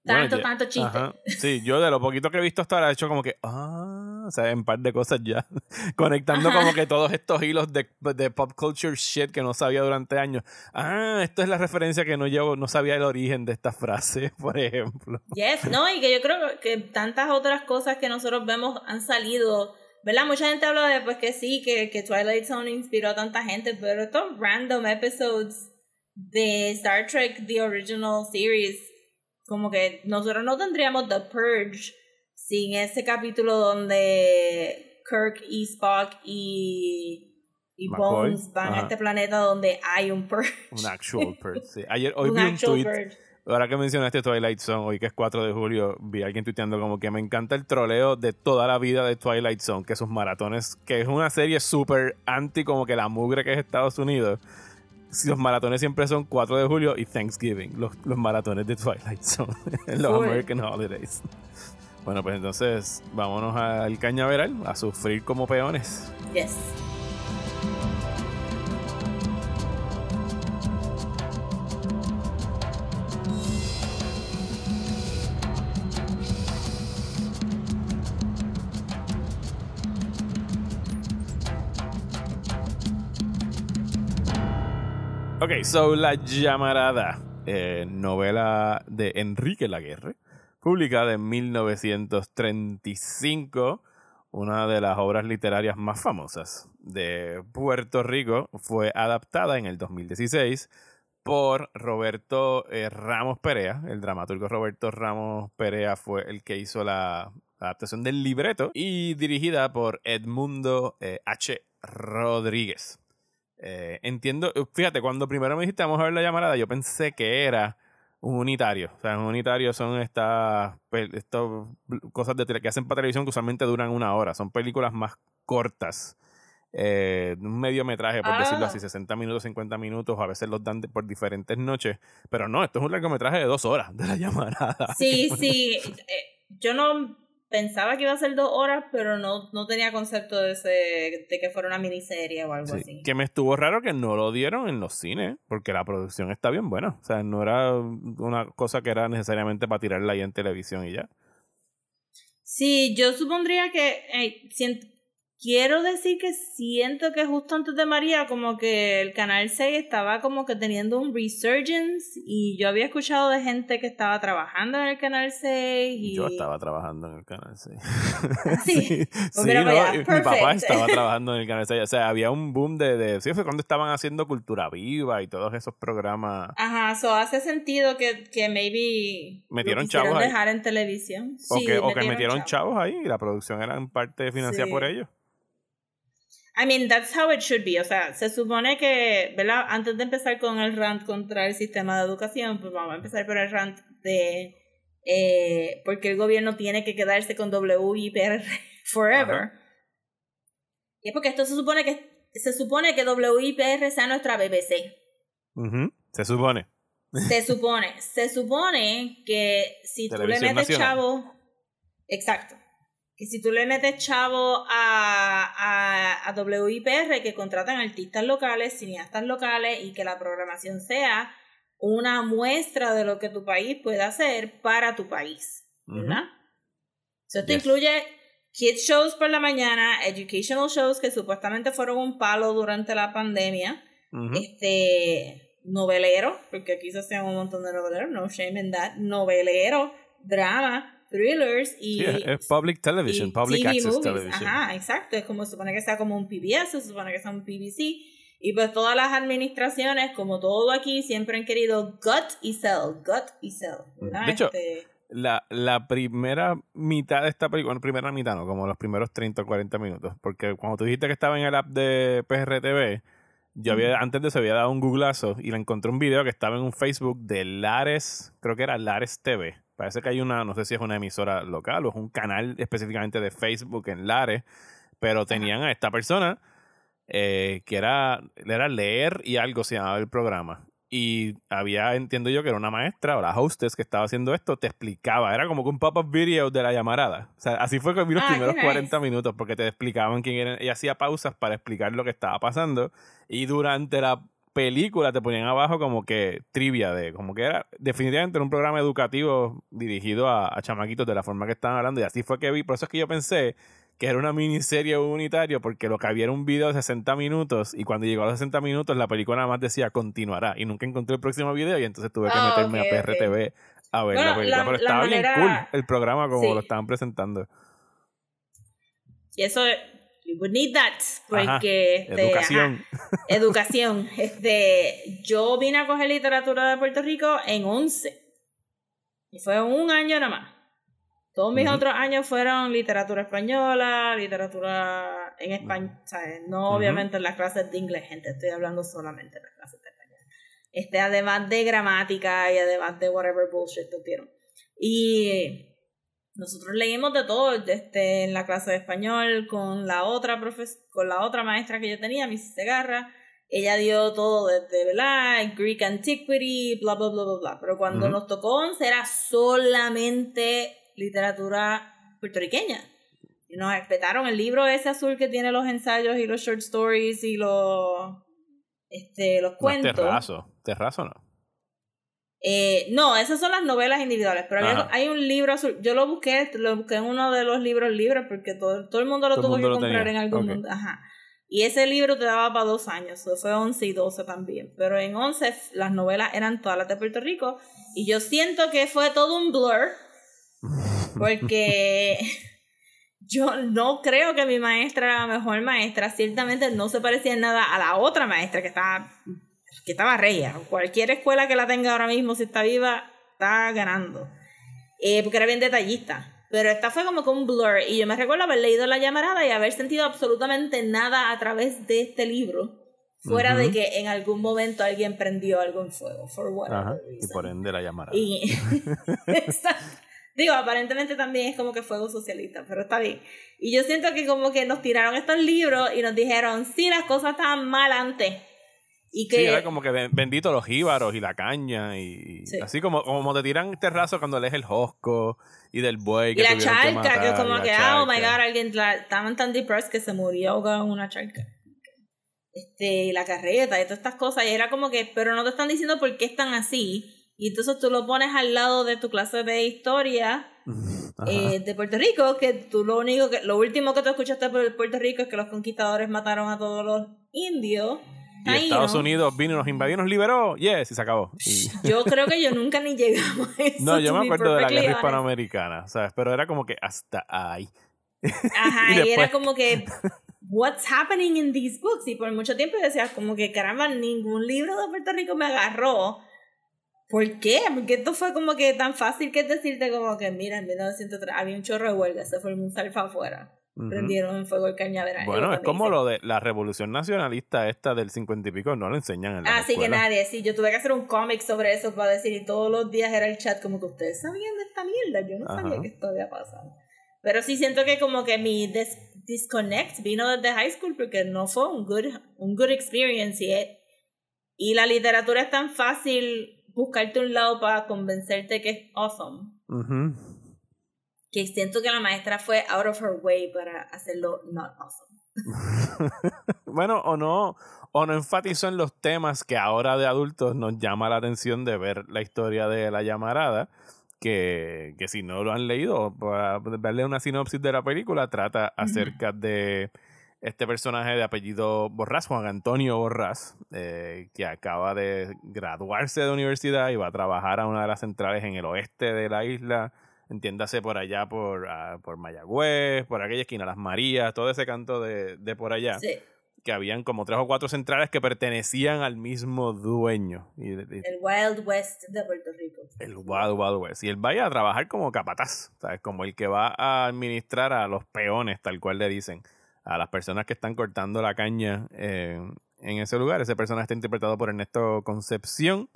Tanto, tanto chiste. Ajá. Sí, yo de lo poquito que he visto hasta ahora he hecho como que, ah, o sea, un par de cosas ya. Conectando Ajá. como que todos estos hilos de, de pop culture shit que no sabía durante años. Ah, esto es la referencia que no llevo, no sabía el origen de esta frase, por ejemplo. Yes, no, y que yo creo que tantas otras cosas que nosotros vemos han salido, ¿verdad? Mucha gente habla de pues que sí, que, que Twilight Zone inspiró a tanta gente, pero estos random episodes de Star Trek, The Original Series, como que nosotros no tendríamos The Purge sin ese capítulo donde Kirk y Spock y, y Bones van ajá. a este planeta donde hay un Purge. Un actual purge. sí. Ayer, hoy un vi un tweet. Purge. Ahora que mencionaste Twilight Zone, hoy que es 4 de julio, vi a alguien tuiteando como que me encanta el troleo de toda la vida de Twilight Zone, que sus maratones, que es una serie súper anti como que la mugre que es Estados Unidos. Si Los maratones siempre son 4 de julio y Thanksgiving, los, los maratones de Twilight Zone, los. American Holidays. Bueno, pues entonces vámonos al cañaveral a sufrir como peones. Yes. Ok, so La Llamarada, eh, novela de Enrique Laguerre, publicada en 1935, una de las obras literarias más famosas de Puerto Rico, fue adaptada en el 2016 por Roberto eh, Ramos Perea. El dramaturgo Roberto Ramos Perea fue el que hizo la adaptación del libreto y dirigida por Edmundo eh, H. Rodríguez. Eh, entiendo, fíjate, cuando primero me dijiste vamos a ver la llamarada, yo pensé que era un unitario. O sea, un unitario son estas cosas de que hacen para televisión que usualmente duran una hora. Son películas más cortas. Eh, un mediometraje, por Ah. decirlo así, 60 minutos, 50 minutos, a veces los dan de- por diferentes noches. Pero no, esto es un largometraje de dos horas de la llamarada. Sí, sí. eh, yo no pensaba que iba a ser dos horas, pero no, no tenía concepto de, ese, de que fuera una miniserie o algo Sí, así. Que me estuvo raro que no lo dieron en los cines, porque la producción está bien buena. O sea, no era una cosa que era necesariamente para tirarla ahí en televisión y ya. Sí, yo supondría que quiero decir que siento que justo antes de María como que el canal 6 estaba como que teniendo un resurgence y yo había escuchado de gente que estaba trabajando en el canal 6 y Yo estaba trabajando en el canal 6. sí. sí, sí, no, mi papá estaba trabajando en el canal 6. O sea, había un boom de, de... Sí, fue cuando estaban haciendo Cultura Viva y todos esos programas. Ajá, so hace sentido que, que maybe Metieron chavos ahí. dejar en televisión. o, Sí, que, o que metieron chavos ahí y la producción era en parte financiada por ellos. I mean, that's how it should be. O sea, se supone que, ¿verdad? Antes de empezar con el rant contra el sistema de educación, pues vamos a empezar por el rant de eh, porque el gobierno tiene que quedarse con WIPR forever. Ajá. Y es porque esto se supone que se supone que WIPR sea nuestra BBC. Ujú, Se supone. Se supone, se supone que si tú le Televisión metes chavo, exacto, que si tú le metes chavo a, a, a WIPR que contratan artistas locales, cineastas locales y que la programación sea una muestra de lo que tu país puede hacer para tu país, ¿verdad? So, esto Yes. incluye kids shows por la mañana, educational shows que supuestamente fueron un palo durante la pandemia, Ujú. este novelero, porque aquí se hacen un montón de noveleros, no shame in that, novelero, drama, thrillers y, Sí, es, public television, public TV access movies. television. Ajá, exacto, es como se supone que sea como un PBS, se supone que sea un PBC, y pues todas las administraciones, como todo aquí, siempre han querido gut y sell, gut y sell. ¿verdad? De hecho, Este, la, la primera mitad de esta película, bueno, primera mitad no, como los primeros 30 o 40 minutos, porque cuando tú dijiste que estaba en el app de PRTV, yo había, antes de eso había dado un googlazo y le encontré un video que estaba en un Facebook de Lares, creo que era Lares TV. Parece que hay una, no sé si es una emisora local o es un canal específicamente de Facebook en Lares, pero tenían a esta persona eh, que era, era leer y algo se llamaba el programa. Y había, entiendo yo, que era una maestra o la hostess que estaba haciendo esto, te explicaba. Era como que un pop-up video de la llamarada. O sea, así fue que vi los Ah, primeros nice. 40 minutos, porque te explicaban quién era. Y hacía pausas para explicar lo que estaba pasando. Y durante la película te ponían abajo como que trivia de, como que era, definitivamente era un programa educativo dirigido a, a chamaquitos de la forma que estaban hablando. Y así fue que vi. Por eso es que yo pensé que era una miniserie unitario porque lo que había era un video de 60 minutos y cuando llegó a los 60 minutos la película nada más decía continuará y nunca encontré el próximo video y entonces tuve que Ah, meterme a PRTV a ver la película. la- Pero la estaba bien cool el programa como Sí. lo estaban presentando. y eso, you would need that, Ajá, porque... este, Educación. ajá, educación. Este, yo vine a coger literatura de Puerto Rico en 11. Y fue un año nada más. Todos mis Ujú. otros años fueron literatura española, literatura en español, ¿sabes? No Ujú. obviamente en las clases de inglés, gente, estoy hablando solamente en las clases de español. Este, además de gramática y además de whatever bullshit tuvieron. Y nosotros leímos de todo, este, en la clase de español con la otra profes con la otra maestra que yo tenía, Miss Segarra. Ella dio todo desde, ¿verdad? Greek Antiquity, bla, bla, bla, bla, bla. Pero cuando nos tocó 11 era solamente literatura puertorriqueña. Y nos respetaron el libro ese azul que tiene los ensayos y los short stories y los, este, los No cuentos. terrazo. Terrazo no. Eh, no, esas son las novelas individuales, pero había- hay un libro azul. Yo lo busqué, lo busqué en uno de los libros libres porque todo, todo el mundo lo Todo tuvo mundo que lo comprar tenía, en algún ok. mundo. Ajá. Y ese libro te daba para dos años, fue 11 y 12 también. Pero en 11 f- las novelas eran todas las de Puerto Rico y yo siento que fue todo un blur porque yo no creo que mi maestra era la mejor maestra. Ciertamente no se parecía en nada a la otra maestra que estaba, que estaba regia. Cualquier escuela que la tenga ahora mismo, si está viva, está ganando. Eh, porque era bien detallista. Pero esta fue como que un blur. Y yo me recuerdo haber leído La llamarada y haber sentido absolutamente nada a través de este libro. Fuera de Ujú. que en algún momento alguien prendió algo en fuego. For Ajá. Y por ende la llamará. Y-. Digo, aparentemente también es como que fuego socialista, pero está bien. Y yo siento que como que nos tiraron estos libros y nos dijeron, sí, las cosas estaban mal antes. Y que Sí, era como que ben- bendito los jíbaros y la caña y, y Sí. así como, como te tiran terrazo cuando lees el Josco y del buey y que la tuvieron charca, que, matar, es y como la que, ah, oh my charca. god, alguien la- estaban tan depressed que se murió ahogado en una charca. Este, y la carreta y todas estas cosas. Y era como que, pero no te están diciendo por qué están así. Y entonces tú lo pones al lado de tu clase de historia eh, de Puerto Rico, que tú lo único que, lo último que tú escuchaste por Puerto Rico es que los conquistadores mataron a todos los indios. Y Ahí, Estados ¿no? Unidos vino, nos invadió, nos liberó, yes, y se acabó. Y- Yo creo que yo nunca ni llegamos a eso. no, yo me acuerdo de la guerra honest. hispanoamericana, ¿sabes? Pero era como que hasta ahí. Ajá, Y y, era como que, what's happening in these books? Y por mucho tiempo decías como que, caramba, ningún libro de Puerto Rico me agarró. ¿Por qué? Porque esto fue como que tan fácil que es decirte como que, mira, en 1903 había un chorro de huelga, se fue un salfa afuera. Prendieron en fuego el cañaveral. Bueno, es como dice. lo de la revolución nacionalista esta del cincuenta y pico, no lo enseñan en la Así que nadie, sí, yo tuve que hacer un cómic sobre eso para decir, y todos los días era el chat como que ustedes sabían de esta mierda, yo no sabía que esto había pasado. Pero sí siento que como que mi disconnect vino desde high school porque no fue un good, un good experience y, es- y la literatura es tan fácil buscarte un lado para convencerte que es awesome. Ujú. Que siento que la maestra fue out of her way para hacerlo not awesome. bueno, o no, o no enfatizó en los temas que ahora de adultos nos llama la atención de ver la historia de la llamarada, que, que si no lo han leído, para darle una sinopsis de la película, trata acerca de este personaje de apellido Borrás, Juan Antonio Borrás, eh, que acaba de graduarse de universidad y va a trabajar a una de las centrales en el oeste de la isla, entiéndase por allá, por, ah, por Mayagüez, por aquella esquina, Las Marías, todo ese canto de, de por allá Sí, que habían como tres o cuatro centrales que pertenecían al mismo dueño. Y, y- el Wild West de Puerto Rico. el Wild Wild West. Y él vaya a trabajar como capataz, ¿sabes? Como el que va a administrar a los peones, tal cual le dicen, a las personas que están cortando la caña eh, en ese lugar. Ese personaje está interpretado por Ernesto Concepción.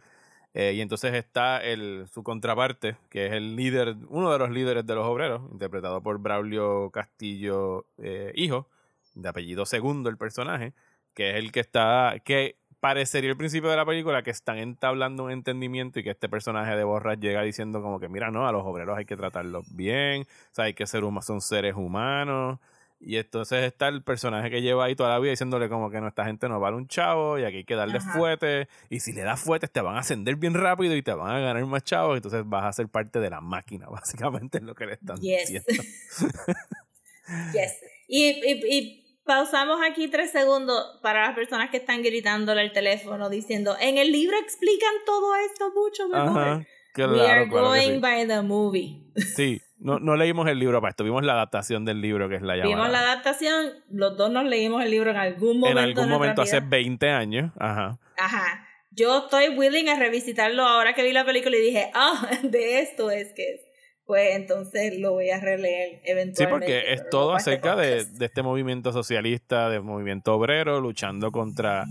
Eh, y entonces está el, su contraparte, que es el líder, uno de los líderes de los obreros, interpretado por Braulio Castillo, eh, hijo, de apellido segundo el personaje, que es el que está, que parecería al principio de la película que están entablando un entendimiento y que este personaje de Borras llega diciendo como que mira, no, a los obreros hay que tratarlos bien, o sea, hay que ser humanos, son seres humanos. Y entonces está el personaje que lleva ahí toda la vida diciéndole como que no, esta gente no vale un chavo y aquí hay que darle Ajá. fuete. Y si le das fuetes te van a ascender bien rápido y te van a ganar más chavos. Entonces vas a ser parte de la máquina, básicamente es lo que le están Yes. diciendo. Yes. Y, y, y pausamos aquí tres segundos para las personas que están gritándole al teléfono diciendo, en el libro explican todo esto mucho mejor. Ajá. Claro, We are claro going sí. by the movie. Sí, no, no leímos el libro para esto, vimos la adaptación del libro que es la llamada. Vimos la adaptación, los dos nos leímos el libro en algún momento. en algún momento hace vida. 20 años. Ajá. Ajá. Yo estoy willing a revisitarlo ahora que vi la película y dije, ah, de esto es que es. pues entonces lo voy a releer Sí, eventualmente. porque es todo acerca de, de este movimiento socialista, del movimiento obrero, luchando contra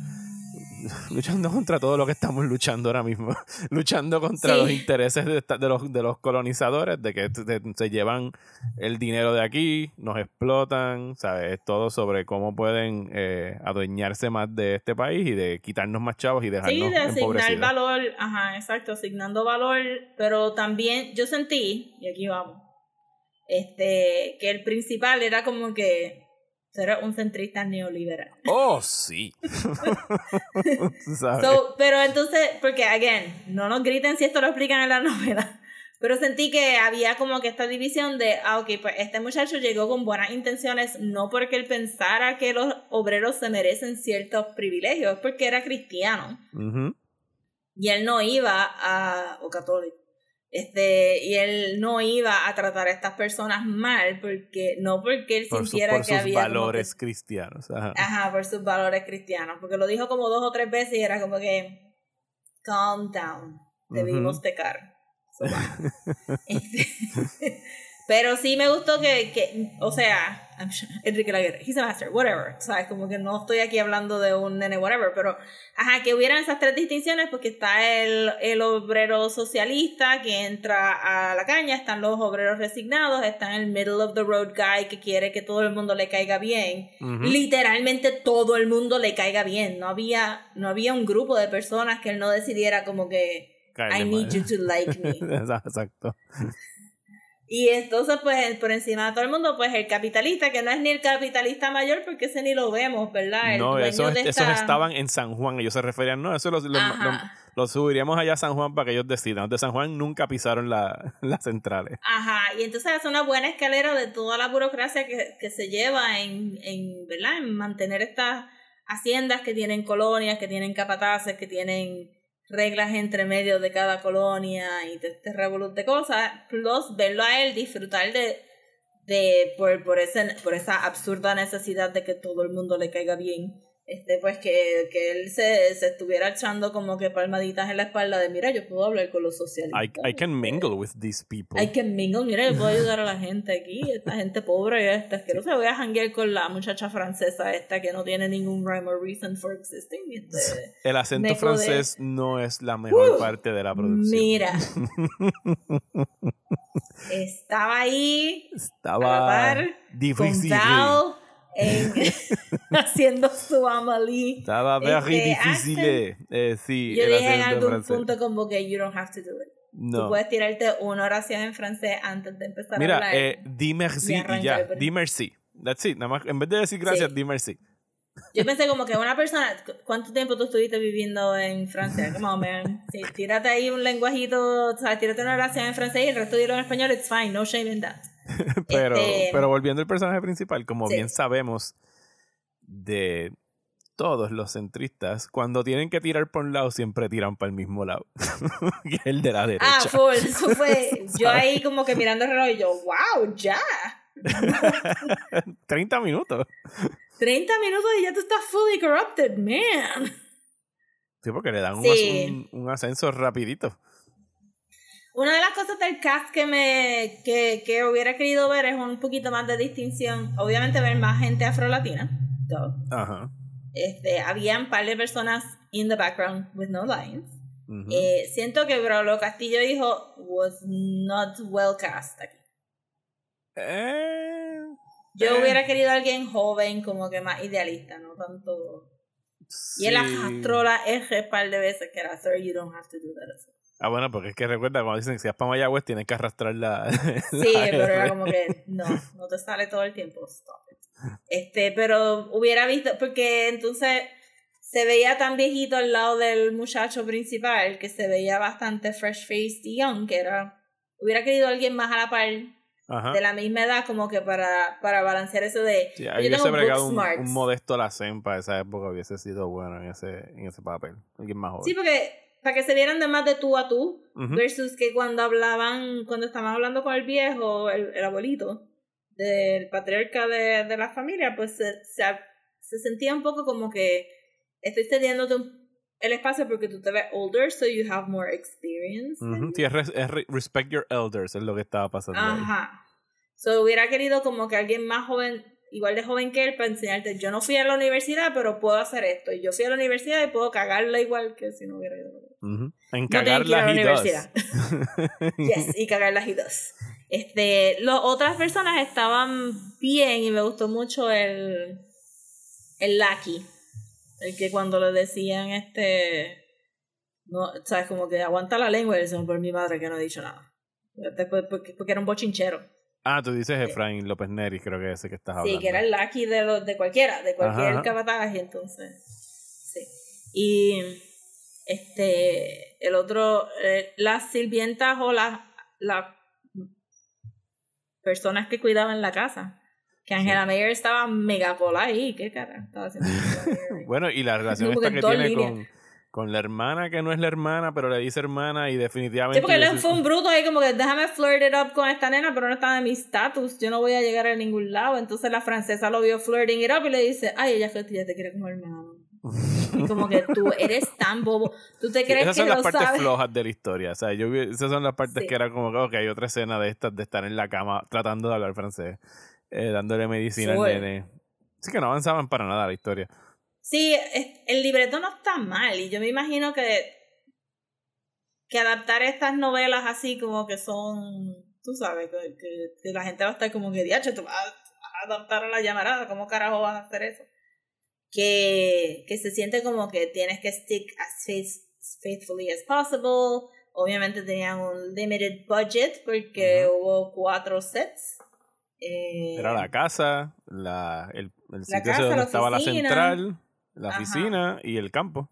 luchando contra todo lo que estamos luchando ahora mismo, luchando contra Sí. los intereses de, esta- de los, de los colonizadores, de que se llevan el dinero de aquí, nos explotan, ¿sabes? Es todo sobre cómo pueden eh, adueñarse más de este país y de quitarnos más chavos y dejarnos Sí, de asignar valor, ajá, exacto, asignando valor, pero también yo sentí, y aquí vamos, este, que el principal era como que ser un centrista neoliberal. Oh, sí. Pero entonces, porque, again, no nos griten si esto lo explican en la novela. Pero sentí que había como que esta división de, ah, ok, pues este muchacho llegó con buenas intenciones, no porque él pensara que los obreros se merecen ciertos privilegios, es porque era cristiano. Y él no iba a, o católico, este, y él no iba a tratar a estas personas mal, porque, no porque él Por, su- sintiera por que sus había como que- valores cristianos. ajá. Ajá, por sus valores cristianos. Porque lo dijo como dos o tres veces y era como que, calm down, debimos Ujú. pecar. So, wow. Este, pero sí me gustó que, que o sea, I'm sure- Enrique Laguerre, he's a master, whatever. ¿Sabes? Como que no estoy aquí hablando de un nene, whatever. Pero, ajá, que hubieran esas tres distinciones porque está el, el obrero socialista que entra a la caña, están los obreros resignados, está el middle of the road guy que quiere que todo el mundo le caiga bien Ujú. literalmente todo el mundo le caiga bien. No había, no había un grupo de personas que él no decidiera como que I need you to like me. Exacto. Y entonces, pues, por encima de todo el mundo, pues el capitalista, que no es ni el capitalista mayor, porque ese ni lo vemos, ¿verdad? El No, esos, de esos esta- estaban en San Juan. Ellos se referían, no, eso los, los, Ajá. los- los subiríamos allá a San Juan para que ellos decidan. Los de San Juan nunca pisaron la, las centrales. Ajá, y entonces hace una buena escalera de toda la burocracia que, que se lleva en, en, ¿verdad? en mantener estas haciendas que tienen colonias, que tienen capataces, que tienen reglas entre medio de cada colonia y de este revolut de cosas, plus verlo a él disfrutar de, de por, por, por esa absurda necesidad de que todo el mundo le caiga bien. Este, pues que, que él se, se estuviera echando como que palmaditas en la espalda de mira, yo puedo hablar con los socialistas. I, I can mingle with these people. Hay que mingle, mira, yo puedo ayudar a la gente aquí, esta gente pobre, esta asquerosa. Voy a janguear con la muchacha francesa esta que no tiene ningún rhyme or reason for existing. Este, El acento de- francés no es la mejor Uh, parte de la producción. mira. Estaba ahí, Estaba a la par, con difícil. Val, en- haciendo su Amelie. Estaba very Este, difícil. eh, sí, Yo dije en algún francés. punto como que you don't have to do it. Tú No. puedes tirarte una oración en francés antes de empezar a Mira, hablar. eh, di merci y ya. Di merci. That's it. Nada más, en vez de decir gracias, Sí. di merci. Yo pensé como que una persona, ¿cu- ¿cuánto tiempo tú estuviste viviendo en Francia? Come on, man. Sí, tírate ahí un lenguajito, o sea, tírate una oración en francés y el resto dilo en español, it's fine, no shame in that. Pero, Este- pero volviendo al personaje principal, como Sí. bien sabemos de todos los centristas, cuando tienen que tirar por un lado, siempre tiran para el mismo lado. que el de la derecha. Ah, full, eso fue, yo ahí como que mirando el reloj y yo, wow, ya. 30 minutos. 30 minutos y ya tú estás fully corrupted, man. Sí, porque le dan Sí. un- un ascenso rapidito. Una de las cosas del cast que me que, que hubiera querido ver es un poquito más de distinción. Obviamente ver más gente afrolatina. Ajá. Este, había un par de personas in the background with no lines. Ujú. Eh, siento que Brolo Castillo dijo was not well cast aquí. Eh, Yo eh, hubiera querido a alguien joven, como que más idealista, no tanto. Y él arrastró la R par de veces que era Sir, you don't have to do that. As well". Ah, bueno, porque es que recuerda cuando dicen que si vas para Mayagüez tienes que arrastrar la. Sí, la pero era como que no, no te sale todo el tiempo. Stop it. Este, pero hubiera visto, porque entonces se veía tan viejito al lado del muchacho principal que se veía bastante fresh faced y young, que era. Hubiera querido alguien más a la par Ajá. de la misma edad, como que para, para balancear eso de. Sí, yo hubiese bregado un, un modesto la para esa época hubiese sido bueno en ese, en ese papel. Alguien más joven. Sí, porque para que se vieran de más de tú a tú, versus que cuando hablaban, cuando estaban hablando con el viejo, el, el abuelito, del patriarca de, de la familia, pues se, se, se sentía un poco como que estoy cediéndote el espacio porque tú te ves older, so you have more experience. Ujú, Sí, es, res- es re- respect your elders, es lo que estaba pasando. ahí. Ajá. So hubiera querido como que alguien más joven, igual de joven que él, para enseñarte, yo no fui a la universidad, pero puedo hacer esto. Y yo fui a la universidad y puedo cagarla igual que si no hubiera ido universidad. Ujú. En No cagarla la he universidad. Yes, y cagarlas y dos. Este, las otras personas estaban bien y me gustó mucho el, el Lucky. El que cuando le decían este, no, sabes, como que aguanta la lengua y decían por mi madre que no he dicho nada. Porque, porque era un bochinchero. Ah, tú dices Efraín López Neri, creo que es ese que estás hablando. Sí, que era el Lucky de, los de cualquiera, de cualquier Ajá, capataje, entonces. Sí. Y este, el otro, eh, las sirvientas o las, las personas que cuidaban la casa. Que Angela Mayer estaba mega cola ahí. ¿Qué cara? Estaba haciendo? Bueno, y la relación esta que tiene líneas. con, con la hermana que no es la hermana, pero le dice hermana y definitivamente... Sí, porque él fue un bruto ahí como que déjame flirt it up con esta nena, pero no está de mi status, yo no voy a llegar a ningún lado. Entonces la francesa lo vio flirting it up y le dice, ay, ella fue ya te quiere como hermano. Y como que tú eres tan bobo, tú te Sí, crees esas que son las partes sabes. flojas de la historia. O sea, yo vi- esas son las partes Sí. que era como que, ok, hay otra escena de estas de estar en la cama tratando de hablar francés, eh, dándole medicina Full. al nene. Sí que no avanzaban para nada la historia. Sí, el libreto no está mal y yo me imagino que que adaptar estas novelas así como que son, tú sabes, que, que- que la gente va a estar como que, diacho, tú vas a, adaptar a la llamarada, ¿cómo carajo vas a hacer eso? Que, que se siente como que tienes que stick as faith- faithfully as possible. Obviamente tenían un limited budget porque hubo cuatro sets. Eh, Era la casa, la, el, el sitio casa, donde la estaba la central, la Ajá. oficina y el campo.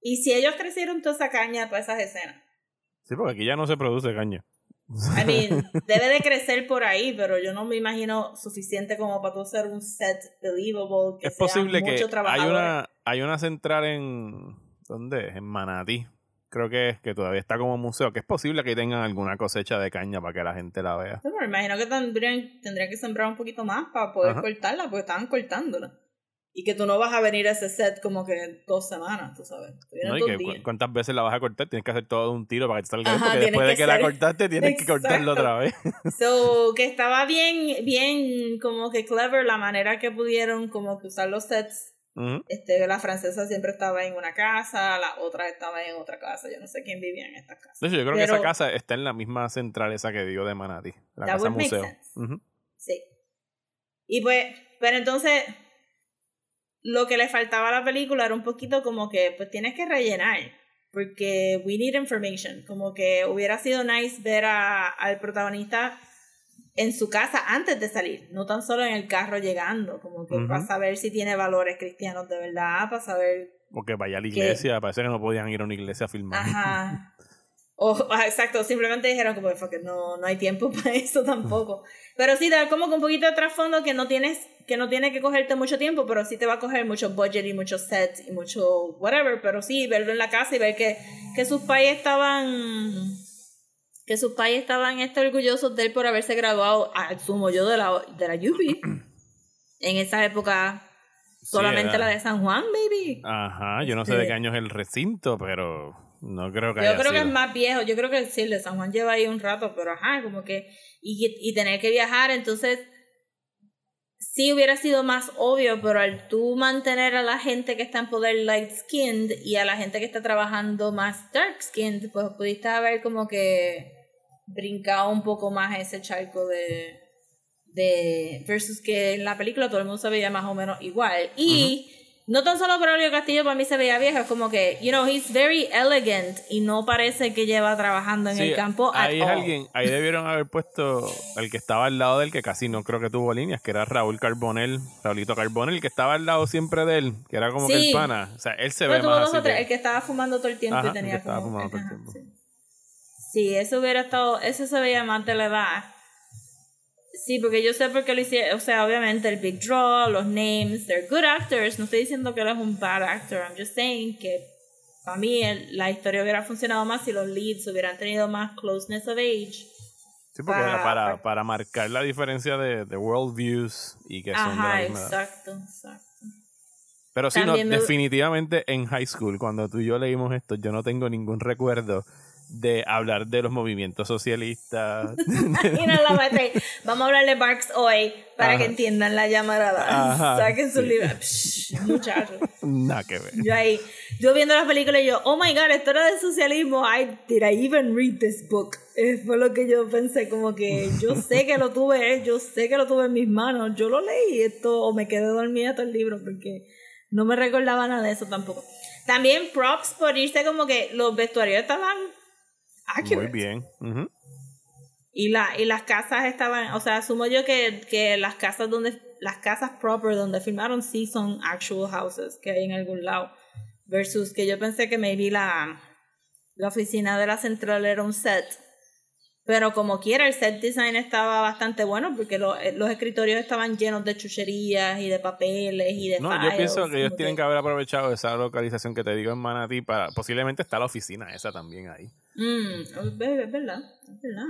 Y si ellos crecieron toda esa caña para esas escenas. Sí, porque aquí ya no se produce caña. I mean, debe de crecer por ahí, pero yo no me imagino suficiente como para tú hacer un set believable que es posible que hay una, hay una central en... ¿Dónde? En Manatí. Creo que es que todavía está como museo, que es posible que tengan alguna cosecha de caña para que la gente la vea. Pero me imagino que tendrían, tendrían que sembrar un poquito más para poder Ajá. cortarla, porque estaban cortándola. Y que tú no vas a venir a ese set como que dos semanas, tú sabes. Tú ¿no? Y dos que días. cu- cuántas veces la vas a cortar, tienes que hacer todo de un tiro para que te salga bien, Ajá, porque tiene después de que la cortaste tienes que cortarlo otra vez. So, que estaba bien, bien como que clever la manera que pudieron como que usar los sets. Este, la francesa siempre estaba en una casa, la otra estaba en otra casa. Yo no sé quién vivía en esta casa. De hecho, yo creo que esa casa está en la misma central esa que digo de Manatí. La That casa museo. Sí. Y pues, pero entonces, lo que le faltaba a la película era un poquito como que, pues tienes que rellenar. Porque we need information. Como que hubiera sido nice ver a- al protagonista en su casa antes de salir, no tan solo en el carro llegando, como que para saber si tiene valores cristianos de verdad, para saber O que vaya a la iglesia, parece que no podían ir a una iglesia a filmar. Ajá. O, ah, exacto, simplemente dijeron como "Fuck it, no, no hay tiempo para eso tampoco. Pero sí, da como que un poquito de trasfondo que no tienes, que no tiene que cogerte mucho tiempo, pero sí te va a coger mucho budget y mucho set y mucho whatever. Pero sí, verlo en la casa y ver que, que sus pais estaban que sus pais estaban este, orgullosos de él por haberse graduado, asumo yo, de la, de la UP. En esa época, solamente la de San Juan, baby. Ajá, yo no sé de qué año es el recinto, pero no creo que Yo haya creo que es más viejo, yo creo que sí, el de San Juan lleva ahí un rato, pero ajá, como que, y, y tener que viajar, entonces sí hubiera sido más obvio, pero al tú mantener a la gente que está en poder light skinned y a la gente que está trabajando más dark skinned, pues pudiste haber como que brincado un poco más ese charco de de versus que en la película todo el mundo se veía más o menos igual. Y no tan solo Braulio Castillo para mí se veía viejo, es como que, you know, he's very elegant y no parece que lleva trabajando en Sí, el campo at ahí es all. alguien, ahí debieron haber puesto el que estaba al lado de él, que casi no creo que tuvo líneas, que era Raúl Carbonell, Raulito Carbonell, que estaba al lado siempre de él, que era como que el pana. O sea, él se Pero ve más así o tres, que- el que estaba fumando todo el tiempo Ajá, y el tenía que estaba como- fumando todo el tiempo. sí. Sí, eso hubiera estado, eso se veía más de la edad. Sí, porque yo sé por qué lo hicieron, o sea, obviamente el big draw, los names, they're good actors, no estoy diciendo que él es un bad actor, I'm just saying que para mí el- la historia hubiera funcionado más si los leads hubieran tenido más closeness of age. Sí, porque para- era para, marcar la diferencia de, de worldviews y que son de la misma edad. exacto, exacto. Pero sí, no, me- definitivamente en high school, cuando tú y yo leímos esto, yo no tengo ningún recuerdo de hablar de los movimientos socialistas. Y no la Vamos a hablar de Marx hoy para Ajá. que entiendan la llamarada. Saquen su sí. libro. Psh, Muchachos. Nada que ver. Yo ahí, yo viendo la película y yo, oh my god, esto era de socialismo. I, did I even read this book? Eh, fue lo que yo pensé, como que yo sé que lo tuve, eh, yo sé que lo tuve en mis manos. Yo lo leí esto, o me quedé dormida todo el libro porque no me recordaba nada de eso tampoco. También props por irse como que los vestuarios estaban accurate. Muy bien. Ujú. Y, la, y las casas estaban, o sea, asumo yo que, que las casas donde, las casas proper donde filmaron sí son actual houses que hay en algún lado. Versus que yo pensé que maybe la, la oficina de la central era un set. Pero como quiera, el set design estaba bastante bueno porque lo- eh, los escritorios estaban llenos de chucherías y de papeles y de No, yo pienso que ellos tienen que haber aprovechado esa localización que te digo en Manatí para. Posiblemente está la oficina esa también ahí. Mm, es ver- es verdad, es verdad.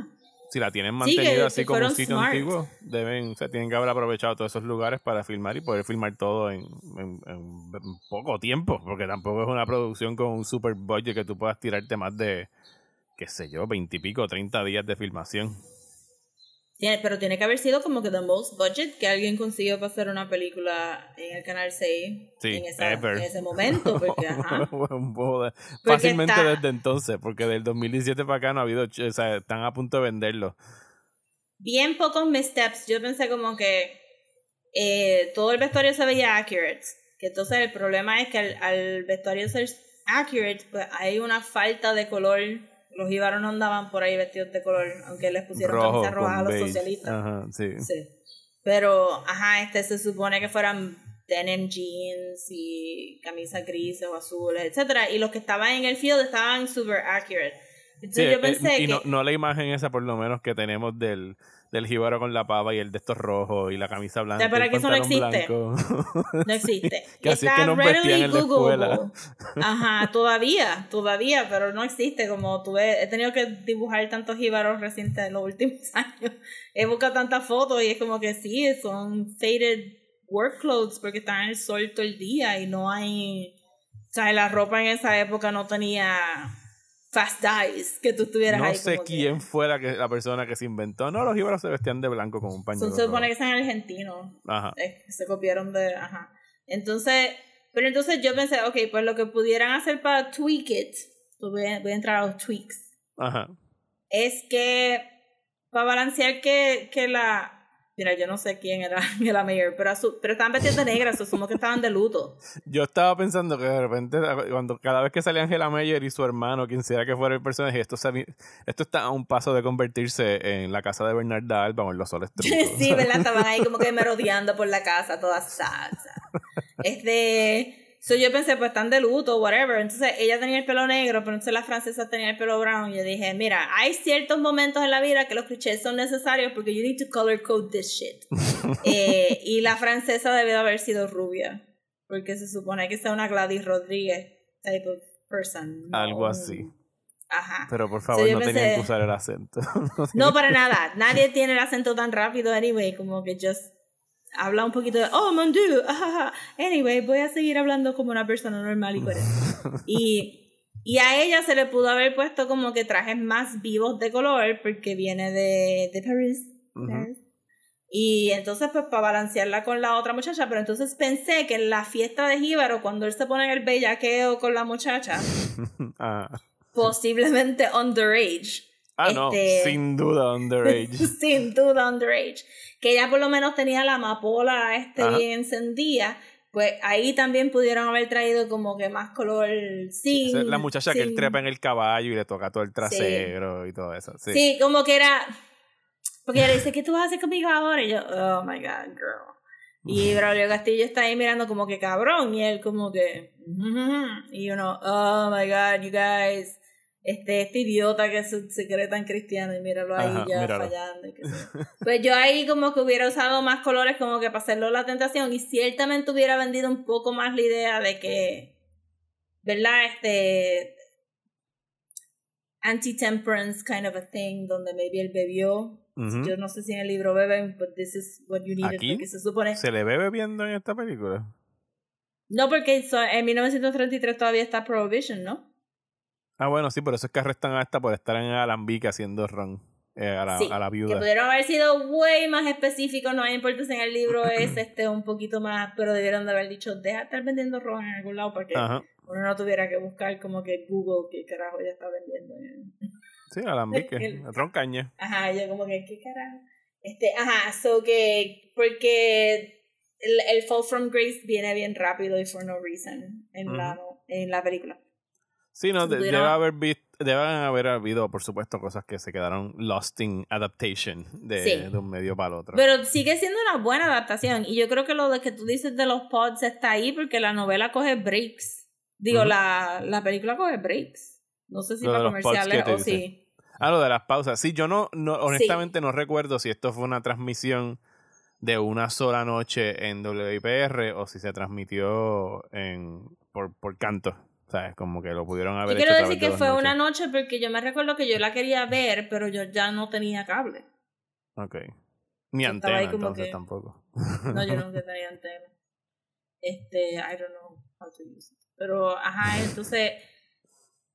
Si la tienen Sí, que- mantenida que así como un sitio smart. antiguo, deben, o sea, tienen que haber aprovechado todos esos lugares para filmar y poder filmar todo en, en- en poco tiempo, porque tampoco es una producción con un super budget que tú puedas tirarte más de, qué sé yo, veintipico, treinta días de filmación. Tiene- pero tiene que haber sido como que the most budget que alguien consiguió para hacer una película en el canal 6 Sí, en, esa- ever. en ese momento. Porque, ajá. Porque Fácilmente está- desde entonces, porque del 2017 para acá no ha habido, o sea, están a punto de venderlo. Bien pocos missteps. Yo pensé como que eh, todo el vestuario se veía accurate. Que entonces el problema es que al, al vestuario ser accurate, pues hay una falta de color. Los jíbaros no andaban por ahí vestidos de color, aunque les pusieron Rojo camisas rojas a los beige. socialistas. Ajá, sí. Sí. Pero, ajá, este se supone que fueran denim jeans y camisas grises o azules, etcétera, y los que estaban en el field estaban super accurate. Entonces Sí, yo eh, pensé y que no, no la imagen esa por lo menos que tenemos del, del jíbaro con la pava y el de estos rojos y la camisa blanca. pero que eso no existe. blanco. no existe. Que así es que Está nos vestían readily en la escuela. Ajá, todavía, todavía, pero no existe. Como tuve, he tenido que dibujar tantos jíbaros recientes en los últimos años. He buscado tantas fotos y es como que sí, son faded work clothes porque están en el sol todo el día y no hay. O sea, la ropa en esa época no tenía fast dyes que tú estuvieras no ahí. sé como que- quién fue la, que, la persona que se inventó. No, los jíbaros se vestían de blanco con un pañuelo. Son, se supone que son argentinos. Ajá. eh, se copiaron de, ajá. Entonces, pero entonces yo pensé, ok, pues lo que pudieran hacer para tweak it, pues voy a, voy a entrar a los tweaks, Ajá. es que para balancear que, que la, mira, yo no sé quién era la mayor, pero, pero estaban vestidos de negra, so asumo que estaban de luto. Yo estaba pensando que de repente, cuando cada vez que salía Angela Meyer y su hermano, quien sea que fuera el personaje, esto, esto está a un paso de convertirse en la casa de Bernarda Alba o en los soles trucos. sí, ¿verdad? Estaban ahí como que merodeando por la casa, todas sad. Este, so yo pensé, pues están de luto, whatever. Entonces ella tenía el pelo negro, pero entonces la francesa tenía el pelo brown. Y yo dije, mira, hay ciertos momentos en la vida que los clichés son necesarios porque you need to color code this shit. Eh, y la francesa debe de haber sido rubia, porque se supone que sea una Gladys Rodríguez type of person. Algo así. Ajá. Pero por favor, no tenían pensé- que usar el acento. No No, para nada. Nadie tiene el acento tan rápido, anyway, como que just habla un poquito de, oh, mon dieu. Anyway, voy a seguir hablando como una persona normal y coherente. Y, y a ella se le pudo haber puesto como que trajes más vivos de color porque viene de, de París. Y entonces, pues, para balancearla con la otra muchacha, pero entonces pensé que en la fiesta de Jíbaro, cuando él se pone en el bellaqueo con la muchacha, ah, posiblemente underage, Ah, no, Este- sin duda underage. Sin duda underage. Que ella por lo menos tenía la amapola este Ajá. bien encendida. Pues ahí también pudieron haber traído como que más color sin. Es la muchacha que él trepa en el caballo y le toca todo el trasero y todo eso. Sí. Sí. como que era. Porque ella le dice, ¿qué tú vas a hacer conmigo ahora? Y yo, oh my god, girl. Y Braulio Castillo está ahí mirando como que cabrón. Y él como que. "Ujú". Y uno, oh my god, you guys. Este, este idiota que se, se cree tan cristiano y míralo ahí Ajá, ya míralo. fallando. y. Pues yo ahí como que hubiera usado más colores como que para hacerlo la tentación y ciertamente hubiera vendido un poco más la idea de que, ¿verdad? Este anti-temperance kind of a thing donde maybe él bebió. Yo no sé si en el libro beben, but this is what you needed Aquí se supone ¿Se le ve bebiendo en esta película? No, porque en 1933 todavía está Prohibition, ¿no? Ah, bueno, sí, por eso es que arrestan a esta por estar en Alambique haciendo ron eh, a, la, Sí, a la Que viuda. pudieron haber sido way más específicos, no hay importancia en el libro, es este un poquito más, pero debieron de haber dicho, deja de estar vendiendo ron en algún lado para que Ajá. uno no tuviera que buscar como que Google qué carajo ya está vendiendo. Sí, Alambique, El- ron caña. Ajá, yo como que, ¿qué carajo? Este, ajá, so que, porque el, el Fall from Grace viene bien rápido y for no reason en, la, en la película. Sí, no, de- debe haber visto, deben haber habido, por supuesto, cosas que se quedaron lost in adaptation de, Sí. de un medio para el otro. Pero sigue siendo una buena adaptación. Y yo creo que lo de que tú dices de los pods está ahí porque la novela coge breaks. Digo, la, la película coge breaks. No sé si Lo para comerciales o sí. Ah, lo de las pausas. Sí, yo no, no honestamente no recuerdo si esto fue una transmisión de una sola noche en WIPR o si se transmitió en por, por canto. ¿Sabes? Como que lo pudieron haber Yo hecho quiero decir que fue noches. una noche porque yo me recuerdo que yo la quería ver, pero yo ya no tenía cable. Ok. Ni antena, entonces que- tampoco. No, yo nunca tenía antena. Este, I don't know how to use it. Pero, ajá, entonces,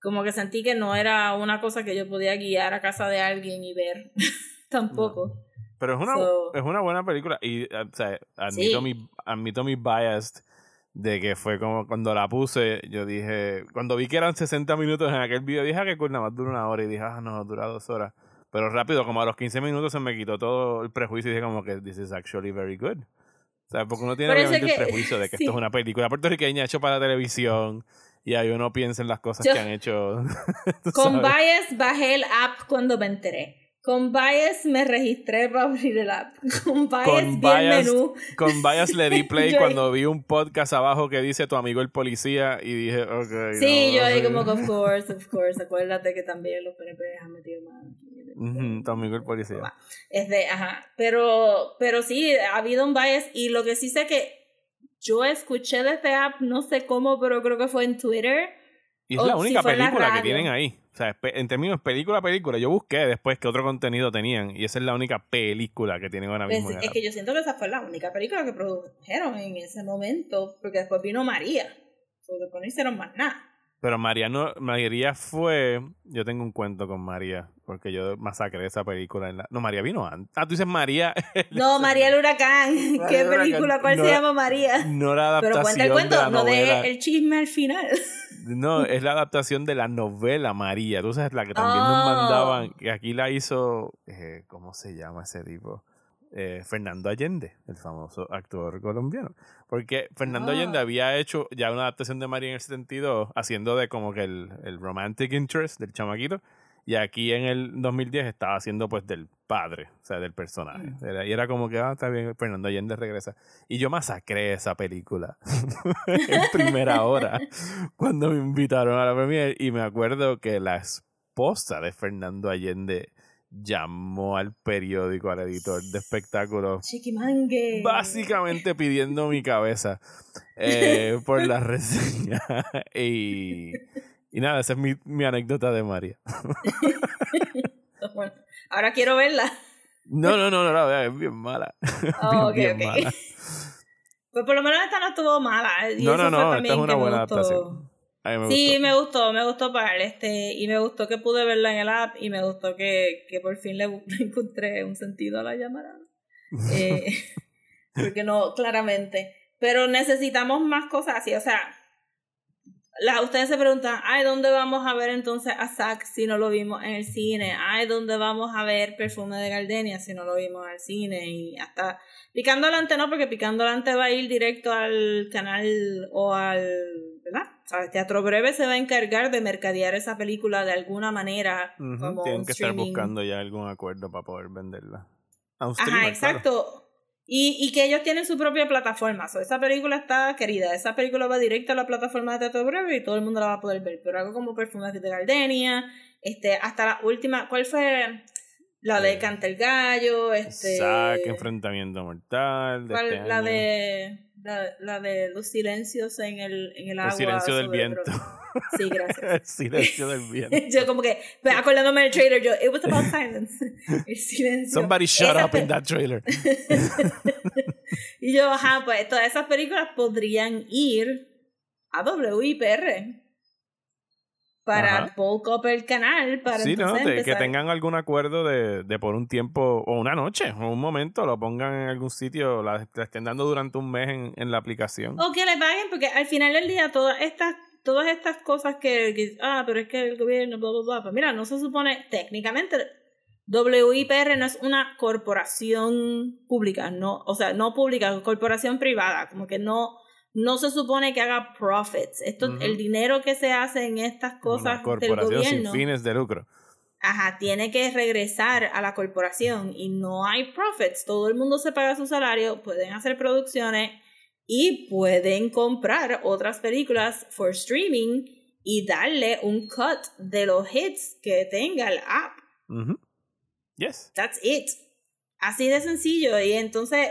como que sentí que no era una cosa que yo podía guiar a casa de alguien y ver. Tampoco. Pero es una, So- es una buena película. Y eh, o sea, admito, Sí. mi, admito mi bias de que fue como cuando la puse, yo dije, cuando vi que eran 60 minutos en aquel video, dije, ah, que cool, nada más dura una hora. Y dije, ah, no, dura dos horas. Pero rápido, como a los 15 minutos se me quitó todo el prejuicio y dije como que this is actually very good. O sea, porque uno tiene obviamente el prejuicio de que sí. esto es una película puertorriqueña hecha para televisión y ahí uno piensa en las cosas Yo- que han hecho. Con sabes. bias bajé el app cuando me enteré. Con bias me registré para abrir el app. Con bias con bias, menú. con bias le di play cuando vi un podcast abajo que dice tu amigo el policía y dije, ok. Sí, no, yo ahí sí. como que, of course, of course. Acuérdate que también los PNP han metido aquí. Ujú, tu amigo el policía. Es de, ajá. Pero, pero sí, ha habido un bias. Y lo que sí sé que yo escuché de este app, no sé cómo, pero creo que fue en Twitter. Y es la única la película que tienen ahí. O sea, en términos película, película, yo busqué después qué otro contenido tenían y esa es la única película que tienen ahora Es, mismo. en es que yo siento que esa fue la única película que produjeron en ese momento, porque después vino María. Porque después no hicieron más nada. Pero María no, María fue, yo tengo un cuento con María, porque yo masacré esa película en la, no, María vino antes. Ah, tú dices María. No, María el Huracán. ¿Qué el Huracán. película? ¿Cuál No se la- llama María? No la Pero cuenta adaptación el de cuento, la no novela. de el chisme al final. No, es la adaptación de la novela María. Tú sabes, la que también nos Oh. mandaban, que aquí la hizo, eh, ¿cómo se llama ese tipo? Eh, Fernando Allende, el famoso actor colombiano. Porque Fernando Ah. Allende había hecho ya una adaptación de María en el 72, haciendo de como que el, el romantic interest del chamaquito. Y aquí en el 2010 estaba haciendo pues del padre, o sea, del personaje. Mm. Era- y era como que, ah, está bien, Fernando Allende regresa. Y yo masacré esa película en primera hora cuando me invitaron a la premiere. Y me acuerdo que la esposa de Fernando Allende llamó al periódico, al editor de espectáculos, Chiquimangue. básicamente pidiendo mi cabeza eh, por la reseña. y, y nada, esa es mi, mi anécdota de María. Bueno, ahora quiero verla. No, no, no, no veas, es bien mala. Oh, bien, ok, bien ok. mala. Pues por lo menos esta no estuvo mala. y No, no, no, esta es una buena adaptación. A mí me sí, gustó. me gustó, me gustó para él, este, y me gustó que pude verla en el app y me gustó que, que por fin le, le encontré un sentido a la llamada. Eh, porque no, claramente. Pero necesitamos más cosas así, o sea, la, ustedes se preguntan, ay, ¿dónde vamos a ver entonces a Zack si no lo vimos en el cine? Ay, ¿dónde vamos a ver Perfume de Gardenia si no lo vimos en el cine? Y hasta Picando Adelante no, porque Picando Adelante va a ir directo al canal o al, ¿verdad? O sea, Teatro Breve se va a encargar de mercadear esa película de alguna manera como Tienen que estar buscando ya algún acuerdo para poder venderla. A Ajá, claro. exacto. Y, y que ellos tienen su propia plataforma. So, esa película está querida. Esa película va directo a la plataforma de Teatro Breve y todo el mundo la va a poder ver. Pero algo como Perfumes de Gardenia, este, hasta la última, ¿cuál fue? La de Eh, Canta el Gallo, este. Zack, Enfrentamiento Mortal. De este la año. de. La, la de los silencios en el, en el agua. El silencio del viento. Sí, gracias. El silencio del viento. yo como que, pues, acordándome del trailer, yo, it was about silence. El silencio. Somebody shut Esa up in that trailer. y yo, ajá, pues todas esas películas podrían ir a WIPR para Ajá. bulk up el canal para Sí, no, de- que tengan algún acuerdo de, de por un tiempo o una noche o un momento lo pongan en algún sitio, la, la estén dando durante un mes en, en la aplicación. O que le paguen, porque al final del día todas estas, todas estas cosas que, que- ah, pero es que el gobierno, bla, bla, bla. Pues mira, no se supone, técnicamente, WIPR no es una corporación pública, no, o sea, no pública, corporación privada, como que no, no se supone que haga profits. Esto, el dinero que se hace en estas Una cosas del corporación sin gobierno, fines de lucro. ajá, tiene que regresar a la corporación y no hay profits. Todo el mundo se paga su salario, pueden hacer producciones y pueden comprar otras películas for streaming y darle un cut de los hits que tenga el app. Yes. That's it. Así de sencillo. Y entonces,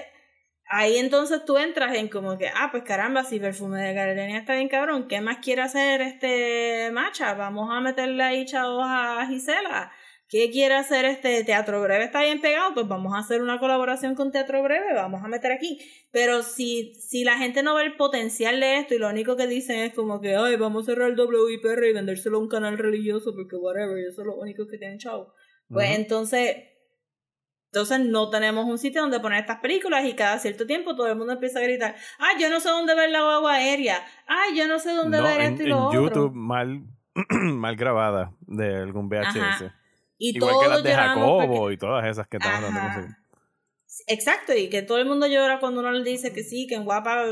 ahí entonces tú entras en como que, ah, pues caramba, si Perfume de Gardenia está bien cabrón, ¿qué más quiere hacer este Macha? Vamos a meterle ahí chavos a Gisela. ¿Qué quiere hacer este Teatro Breve? Está bien pegado, pues vamos a hacer una colaboración con Teatro Breve, vamos a meter aquí. Pero si, si la gente no ve el potencial de esto y lo único que dicen es como que, ay, vamos a cerrar el WIPR y vendérselo a un canal religioso porque whatever, eso es lo único que tienen chavo. Pues entonces, entonces no tenemos un sitio donde poner estas películas y cada cierto tiempo todo el mundo empieza a gritar, ah, yo no sé dónde ver la guagua aérea, ah, yo no sé dónde No, ver en, esto y en lo otro. YouTube mal, mal grabada de algún VHS. Ajá. Y Igual que las de Jacobo porque- y todas esas que estamos hablando. Exacto, y que todo el mundo llora cuando uno le dice que sí, que en Guapa,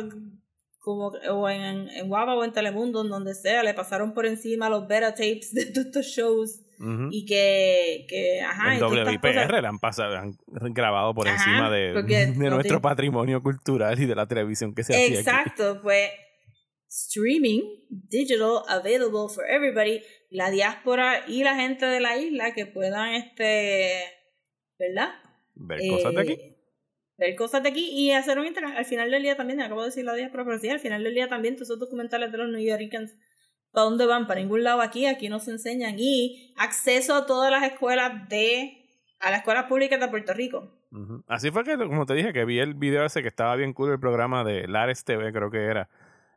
como, o en, en Guapa o en Telemundo, en donde sea, le pasaron por encima los beta tapes de todos estos shows y que, que ajá, en WIPR cosas. le han, pasado, han grabado por Ajá, encima de, de no nuestro patrimonio cultural y de la televisión que se hacía aquí. Exacto, pues streaming, digital, available for everybody, la diáspora y la gente de la isla que puedan, este, ¿verdad? Ver cosas de aquí. Ver cosas de aquí y hacer un intercambio. Al final del día también, acabo de decir la sí, al final del día también todos esos documentales de los New Yorkers, ¿para dónde van? Para ningún lado aquí, aquí no se enseñan. Y acceso a todas las escuelas de, a las escuelas públicas de Puerto Rico. Así fue que, como te dije, que vi el video ese que estaba bien cool, el programa de Lares TV, creo que era.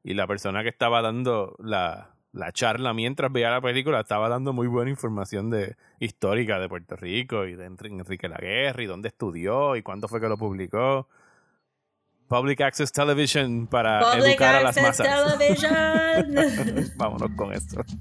Y la persona que estaba dando la, la charla mientras veía la película estaba dando muy buena información de histórica de Puerto Rico y de Enri- Enrique Laguerre y dónde estudió y cuándo fue que lo publicó. Public Access Television para Public educar a las masas. Television. Vámonos con esto.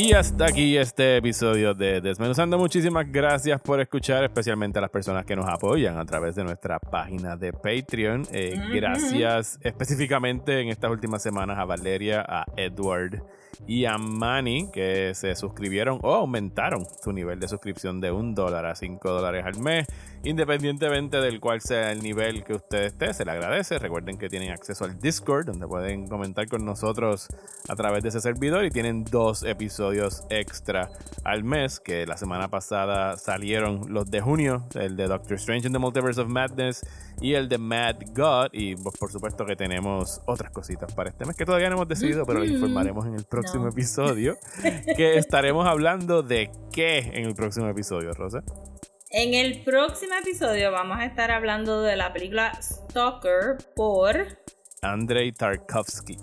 Y hasta aquí este episodio de Desmenuzando. Muchísimas gracias por escuchar, especialmente a las personas que nos apoyan a través de nuestra página de Patreon. Eh. Gracias específicamente en estas últimas semanas a Valeria, a Edward y a Manny que se suscribieron o aumentaron su nivel de suscripción de un dólar a 5 dólares al mes. Independientemente del cual sea el nivel que usted esté, se le agradece. Recuerden que tienen acceso al Discord, donde pueden comentar con nosotros a través de ese servidor y tienen dos episodios extra al mes, que la semana pasada salieron los de junio, el de Doctor Strange in the Multiverse of Madness y el de Mad God. Y pues, por supuesto que tenemos otras cositas para este mes que todavía no hemos decidido, pero lo Ujú. informaremos en el próximo No. episodio. Que estaremos hablando de qué en el próximo episodio, Rosa. En el próximo episodio vamos a estar hablando de la película Stalker por Andrei Tarkovsky.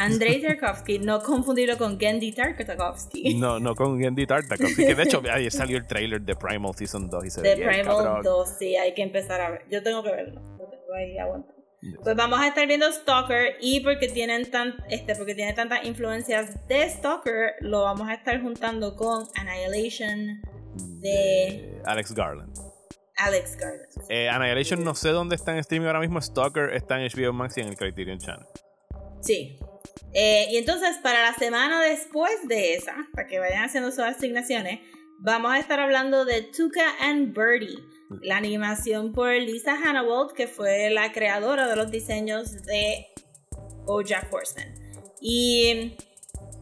Andrei Tarkovsky, no confundirlo con Gendy Tarkovsky. No, no con Andy Tartakovsky, que de hecho ayer salió el trailer de Primal Season 2 y se De Primal cabrón. 2, sí, hay que empezar a ver. Yo tengo que verlo. Lo tengo ahí aguantado. Pues vamos a estar viendo Stalker y porque tienen tan, este, porque tiene tantas influencias de Stalker, lo vamos a estar juntando con Annihilation de Alex Garland. Alex Garland. Eh, Annihilation no sé dónde está en streaming ahora mismo. Stalker está en HBO Max y en el Criterion Channel. Sí. Eh, y entonces, para la semana después de esa, para que vayan haciendo sus asignaciones, vamos a estar hablando de Tuca and Birdie, la animación por Lisa Hannawald, que fue la creadora de los diseños de Bojack Horseman. Y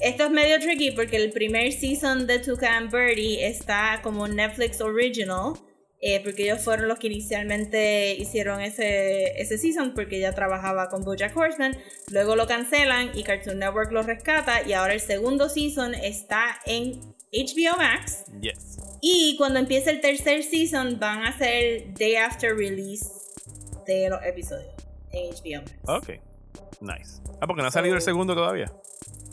esto es medio tricky porque el primer season de Tuca and Birdie está como Netflix Original. Eh, porque ellos fueron los que inicialmente hicieron ese, ese season porque ella trabajaba con Bojack Horseman, luego lo cancelan y Cartoon Network lo rescata y ahora el segundo season está en HBO Max. Yes. Y cuando empiece el tercer season van a hacer day after release de los episodios en HBO Max. Ok. Nice. Ah, porque no ha salido el segundo todavía.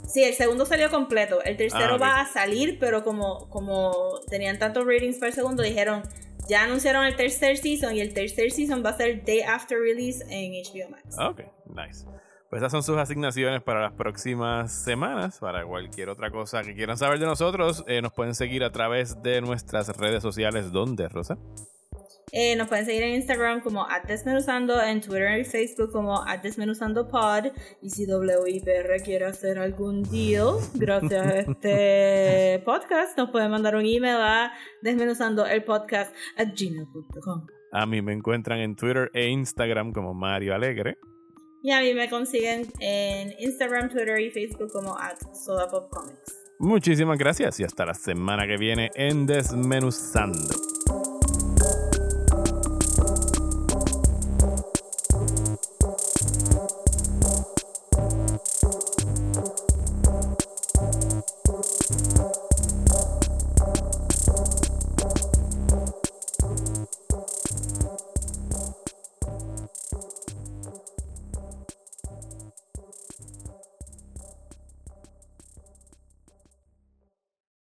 Sí, el segundo salió completo. El tercero Ah, va a salir, pero como, como tenían tantos ratings por segundo, dijeron, ya anunciaron el tercer season y el tercer season va a ser day after release en HBO Max. Ok, nice. Pues esas son sus asignaciones para las próximas semanas. Para cualquier otra cosa que quieran saber de nosotros, eh, nos pueden seguir a través de nuestras redes sociales. ¿Dónde, Rosa? Eh, nos pueden seguir en Instagram como Desmenuzando, en Twitter y Facebook como @desmenuzandopod Y si WIPR quiere hacer algún deal, gracias a este podcast, nos pueden mandar un email a desmenuzandoelpodcast at gmail.com. A mí me encuentran en Twitter e Instagram como Mario Alegre. Y a mí me consiguen en Instagram, Twitter y Facebook como at SodaPopComics. Muchísimas gracias y hasta la semana que viene en Desmenuzando.